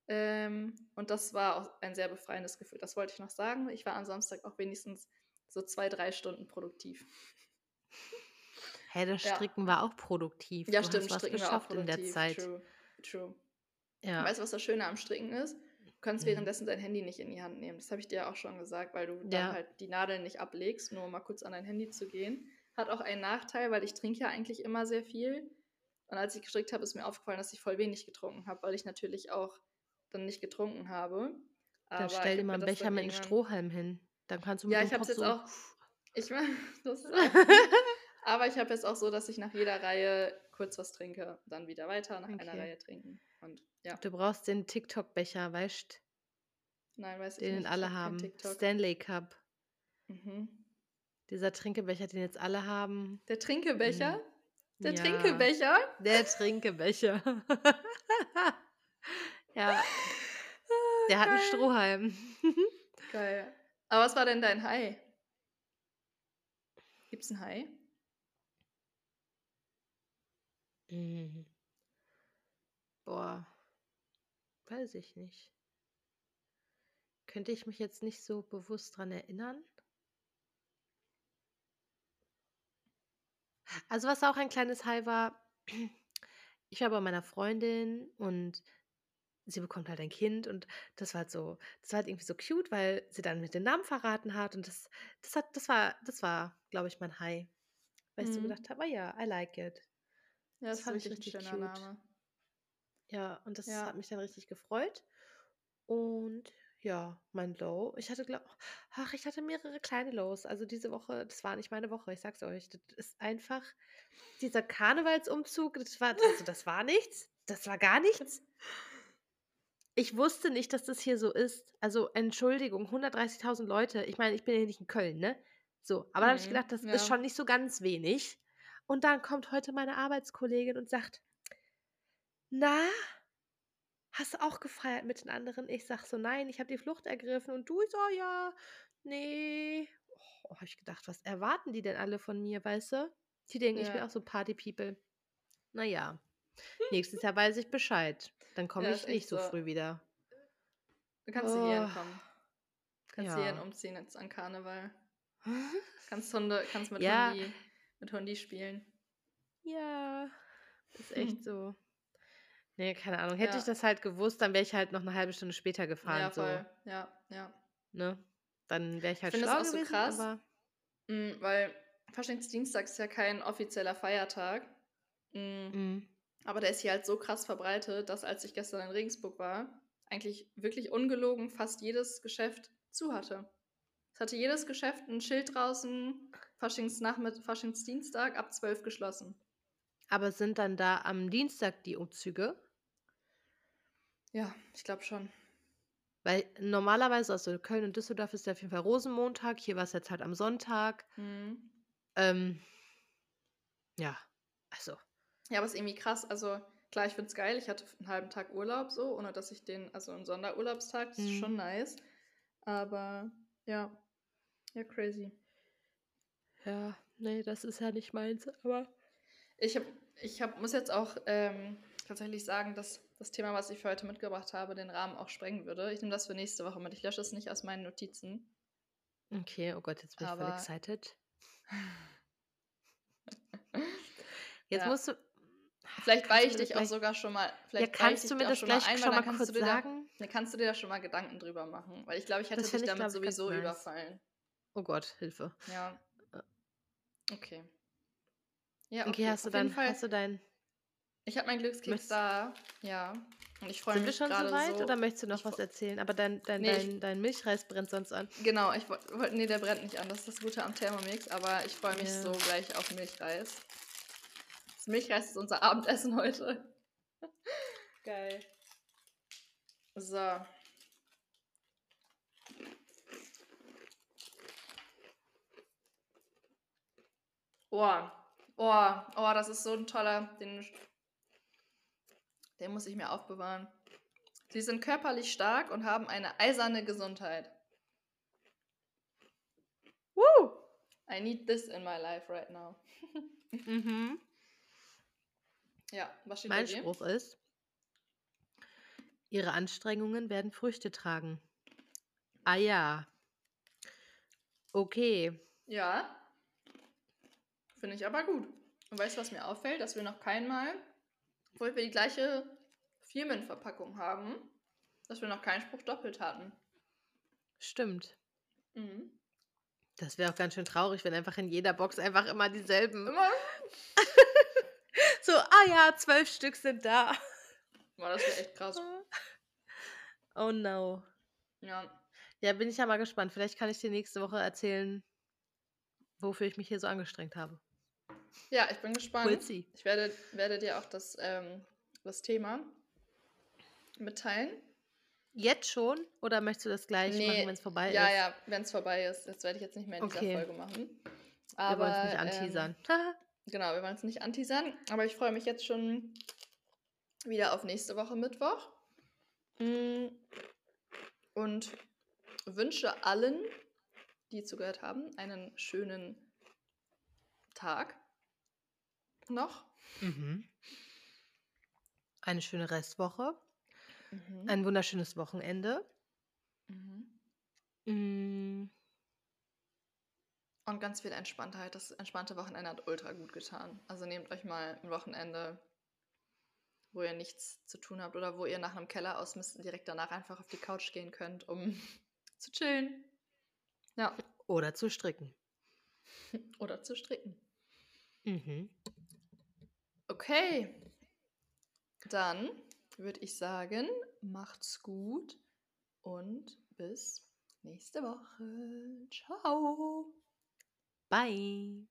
Ähm, und das war auch ein sehr befreiendes Gefühl. Das wollte ich noch sagen. Ich war am Samstag auch wenigstens so zwei, drei Stunden produktiv. <laughs> Hä, das Ja. Stricken war auch produktiv. Ja, du stimmt, hast was Stricken war auch geschafft in der produktiv. Zeit. True, true. Ja. Weißt du, was das Schöne am Stricken ist? Du kannst Mhm. währenddessen dein Handy nicht in die Hand nehmen. Das habe ich dir ja auch schon gesagt, weil du Ja. dann halt die Nadeln nicht ablegst, nur um mal kurz an dein Handy zu gehen. Hat auch einen Nachteil, weil ich trinke ja eigentlich immer sehr viel. Und als ich gestrickt habe, ist mir aufgefallen, dass ich voll wenig getrunken habe, weil ich natürlich auch dann nicht getrunken habe. Dann Aber stell ich dir mal einen Becher dann mit einem Strohhalm hin. Dann kannst du mit Ja, ich habe es jetzt so auch. <laughs> Ich <laughs> das. <laughs> Aber ich habe jetzt auch so, dass ich nach jeder Reihe kurz was trinke, dann wieder weiter nach einer Okay. Reihe trinken. Und ja, Du brauchst den TikTok-Becher, weißt nein, weiß ich den nicht. ich alle hab kein haben. Stanley Cup. Mhm. Dieser Trinkebecher, den jetzt alle haben. Der Trinkebecher? Der Ja. Trinkebecher? Der Trinkebecher. Ja, <laughs> der hat einen. Strohhalm. <laughs> Geil. Aber was war denn dein Hai? Gibt's ein Hai? Mhm. Boah, weiß ich nicht. Könnte ich mich jetzt nicht so bewusst dran erinnern? Also was auch ein kleines High war, <clears throat> ich war bei meiner Freundin und sie bekommt halt ein Kind und das war halt so, das war halt irgendwie so cute, weil sie dann mit den Namen verraten hat und das, das hat, das war, das war, glaube ich, mein High. Weil ich so Mhm. gedacht habe, ah ja, I like it. Ja, Das das fand ich richtig schöner cute. Name. Ja, und das Ja. hat mich dann richtig gefreut. Und ja, mein Low. Ich hatte, glaub, ach, ich hatte mehrere kleine Lows. Also diese Woche, das war nicht meine Woche, ich sag's euch. Das ist einfach dieser Karnevalsumzug, das war, also das war nichts. Das war gar nichts. Ich wusste nicht, dass das hier so ist. Also, Entschuldigung, 130.000 Leute. Ich meine, ich bin ja nicht in Köln, ne? So, aber da habe ich Mhm, gedacht, das ja. ist schon nicht so ganz wenig. Und dann kommt heute meine Arbeitskollegin und sagt, na, hast du auch gefeiert mit den anderen? Ich sag so, nein, ich habe die Flucht ergriffen. Und du so, ja, nee. Oh, habe ich gedacht, was erwarten die denn alle von mir, weißt du? Die denken, ich bin Ja. auch so Party-People. Naja, nächstes Jahr weiß ich Bescheid. Dann komme Ja, ich nicht so so. früh wieder. Du kannst hierhin Oh. kommen. Kannst hierhin Ja. umziehen jetzt an Karneval. Kannst <laughs> Hunde, kannst mit Ja. Hundi, mit Hundi spielen. Ja, ist Hm. echt <laughs> so. Nee, keine Ahnung. Hätte ich Ja. das halt gewusst, dann wäre ich halt noch eine halbe Stunde später Ja, gefahren. So, voll. Ja, ja. ne? Dann wäre ich halt finde es schlau auch so gewesen, krass. aber Mm, weil Faschingsdienstag ist ja kein offizieller Feiertag. Mm, mm, Aber der ist hier halt so krass verbreitet, dass als ich gestern in Regensburg war, eigentlich wirklich ungelogen fast jedes Geschäft zu hatte. Es hatte jedes Geschäft ein Schild draußen, Faschingsnachmittag, Faschingsdienstag ab 12 geschlossen. aber sind dann da am Dienstag die Umzüge? Ja, ich glaube schon. Weil normalerweise, also Köln und Düsseldorf ist ja auf jeden Fall Rosenmontag, hier war es jetzt halt am Sonntag. Mhm. Ähm, ja, also, Ja, aber ist irgendwie krass. Also klar, ich finde es geil. Ich hatte einen halben Tag Urlaub so, ohne dass ich den, also einen Sonderurlaubstag, das ist Mhm. schon nice. Aber ja, ja, crazy. ja, nee, das ist ja nicht meins, aber Ich, hab, ich hab, muss jetzt auch ähm, tatsächlich sagen, dass das Thema, was ich für heute mitgebracht habe, den Rahmen auch sprengen würde. Ich nehme das für nächste Woche mit. Ich lösche es nicht aus meinen Notizen. Okay, oh Gott, jetzt bin ich voll Aber excited. <laughs> Jetzt ja, musst du. Vielleicht Kannst du ich dich auch sogar schon mal, Ja, vielleicht ich kannst du mir das schon mal gleich ein, schon mal kannst kurz du dir da, sagen? dann kannst du dir da schon mal Gedanken drüber machen. Weil ich glaube, ich hätte Das dich ich, damit sowieso nice. überfallen. Oh Gott, Hilfe. Ja, Äh, okay. Ja, Okay, okay. hast du dann, Fall, hast du dein. ich habe meinen Glückskeks da. Ja. Und ich freue sind wir mich schon soweit oder so. möchtest du noch was erzählen? Aber dein, dein, nee, dein, dein Milchreis brennt sonst an. genau, ich wollte, nee, der brennt nicht an. Das ist das Gute am Thermomix. Aber ich freue mich so Ja. gleich auf Milchreis. Das Milchreis ist unser Abendessen heute. Geil. So. Oh. Oh. Oh, das ist so ein toller. Den, den muss ich mir aufbewahren. Sie sind körperlich stark und haben eine eiserne Gesundheit. Woo! I need this in my life right now. <laughs> Mhm. Ja, was steht Mein? Spruch ist, ihre Anstrengungen werden Früchte tragen. Ah ja, okay. Ja, finde ich aber gut. Und weißt du, was mir auffällt? Dass wir noch keinmal, obwohl wir die gleiche Firmenverpackung haben, dass wir noch keinen Spruch doppelt hatten. Stimmt. Mhm. Das wäre auch ganz schön traurig, wenn einfach in jeder Box einfach immer dieselben. Immer? <laughs> Ah ja, zwölf Stück sind da. Boah, das wäre echt krass. <laughs> Oh no. Ja. Ja, bin ich ja mal gespannt. Vielleicht kann ich dir nächste Woche erzählen, wofür ich mich hier so angestrengt habe. Ja, ich bin We'll gespannt. see. Ich werde, werde dir auch das, ähm, das Thema mitteilen. Jetzt schon? Oder möchtest du das gleich machen, Nee, wenn es vorbei ja, ist? ja, wenn es vorbei ist. Das werde ich jetzt nicht mehr in dieser Okay. Folge machen. Wir wollen es nicht Aber ähm, anteasern. <laughs> genau, wir wollen es nicht anteasern. Aber ich freue mich jetzt schon wieder auf nächste Woche Mittwoch. Mm, Und wünsche allen, die zugehört haben, einen schönen Tag noch. mhm. Eine schöne Restwoche. Mhm. Ein wunderschönes Wochenende. Mhm. Und ganz viel Entspanntheit. Das entspannte Wochenende hat ultra gut getan. Also nehmt euch mal ein Wochenende, wo ihr nichts zu tun habt oder wo ihr nach einem Keller ausmisten direkt danach einfach auf die Couch gehen könnt, um <laughs> zu chillen. Ja. Oder zu stricken. <laughs> Oder zu stricken. Mhm. Okay. Dann würde ich sagen, macht's gut und bis nächste Woche. Ciao. Bye.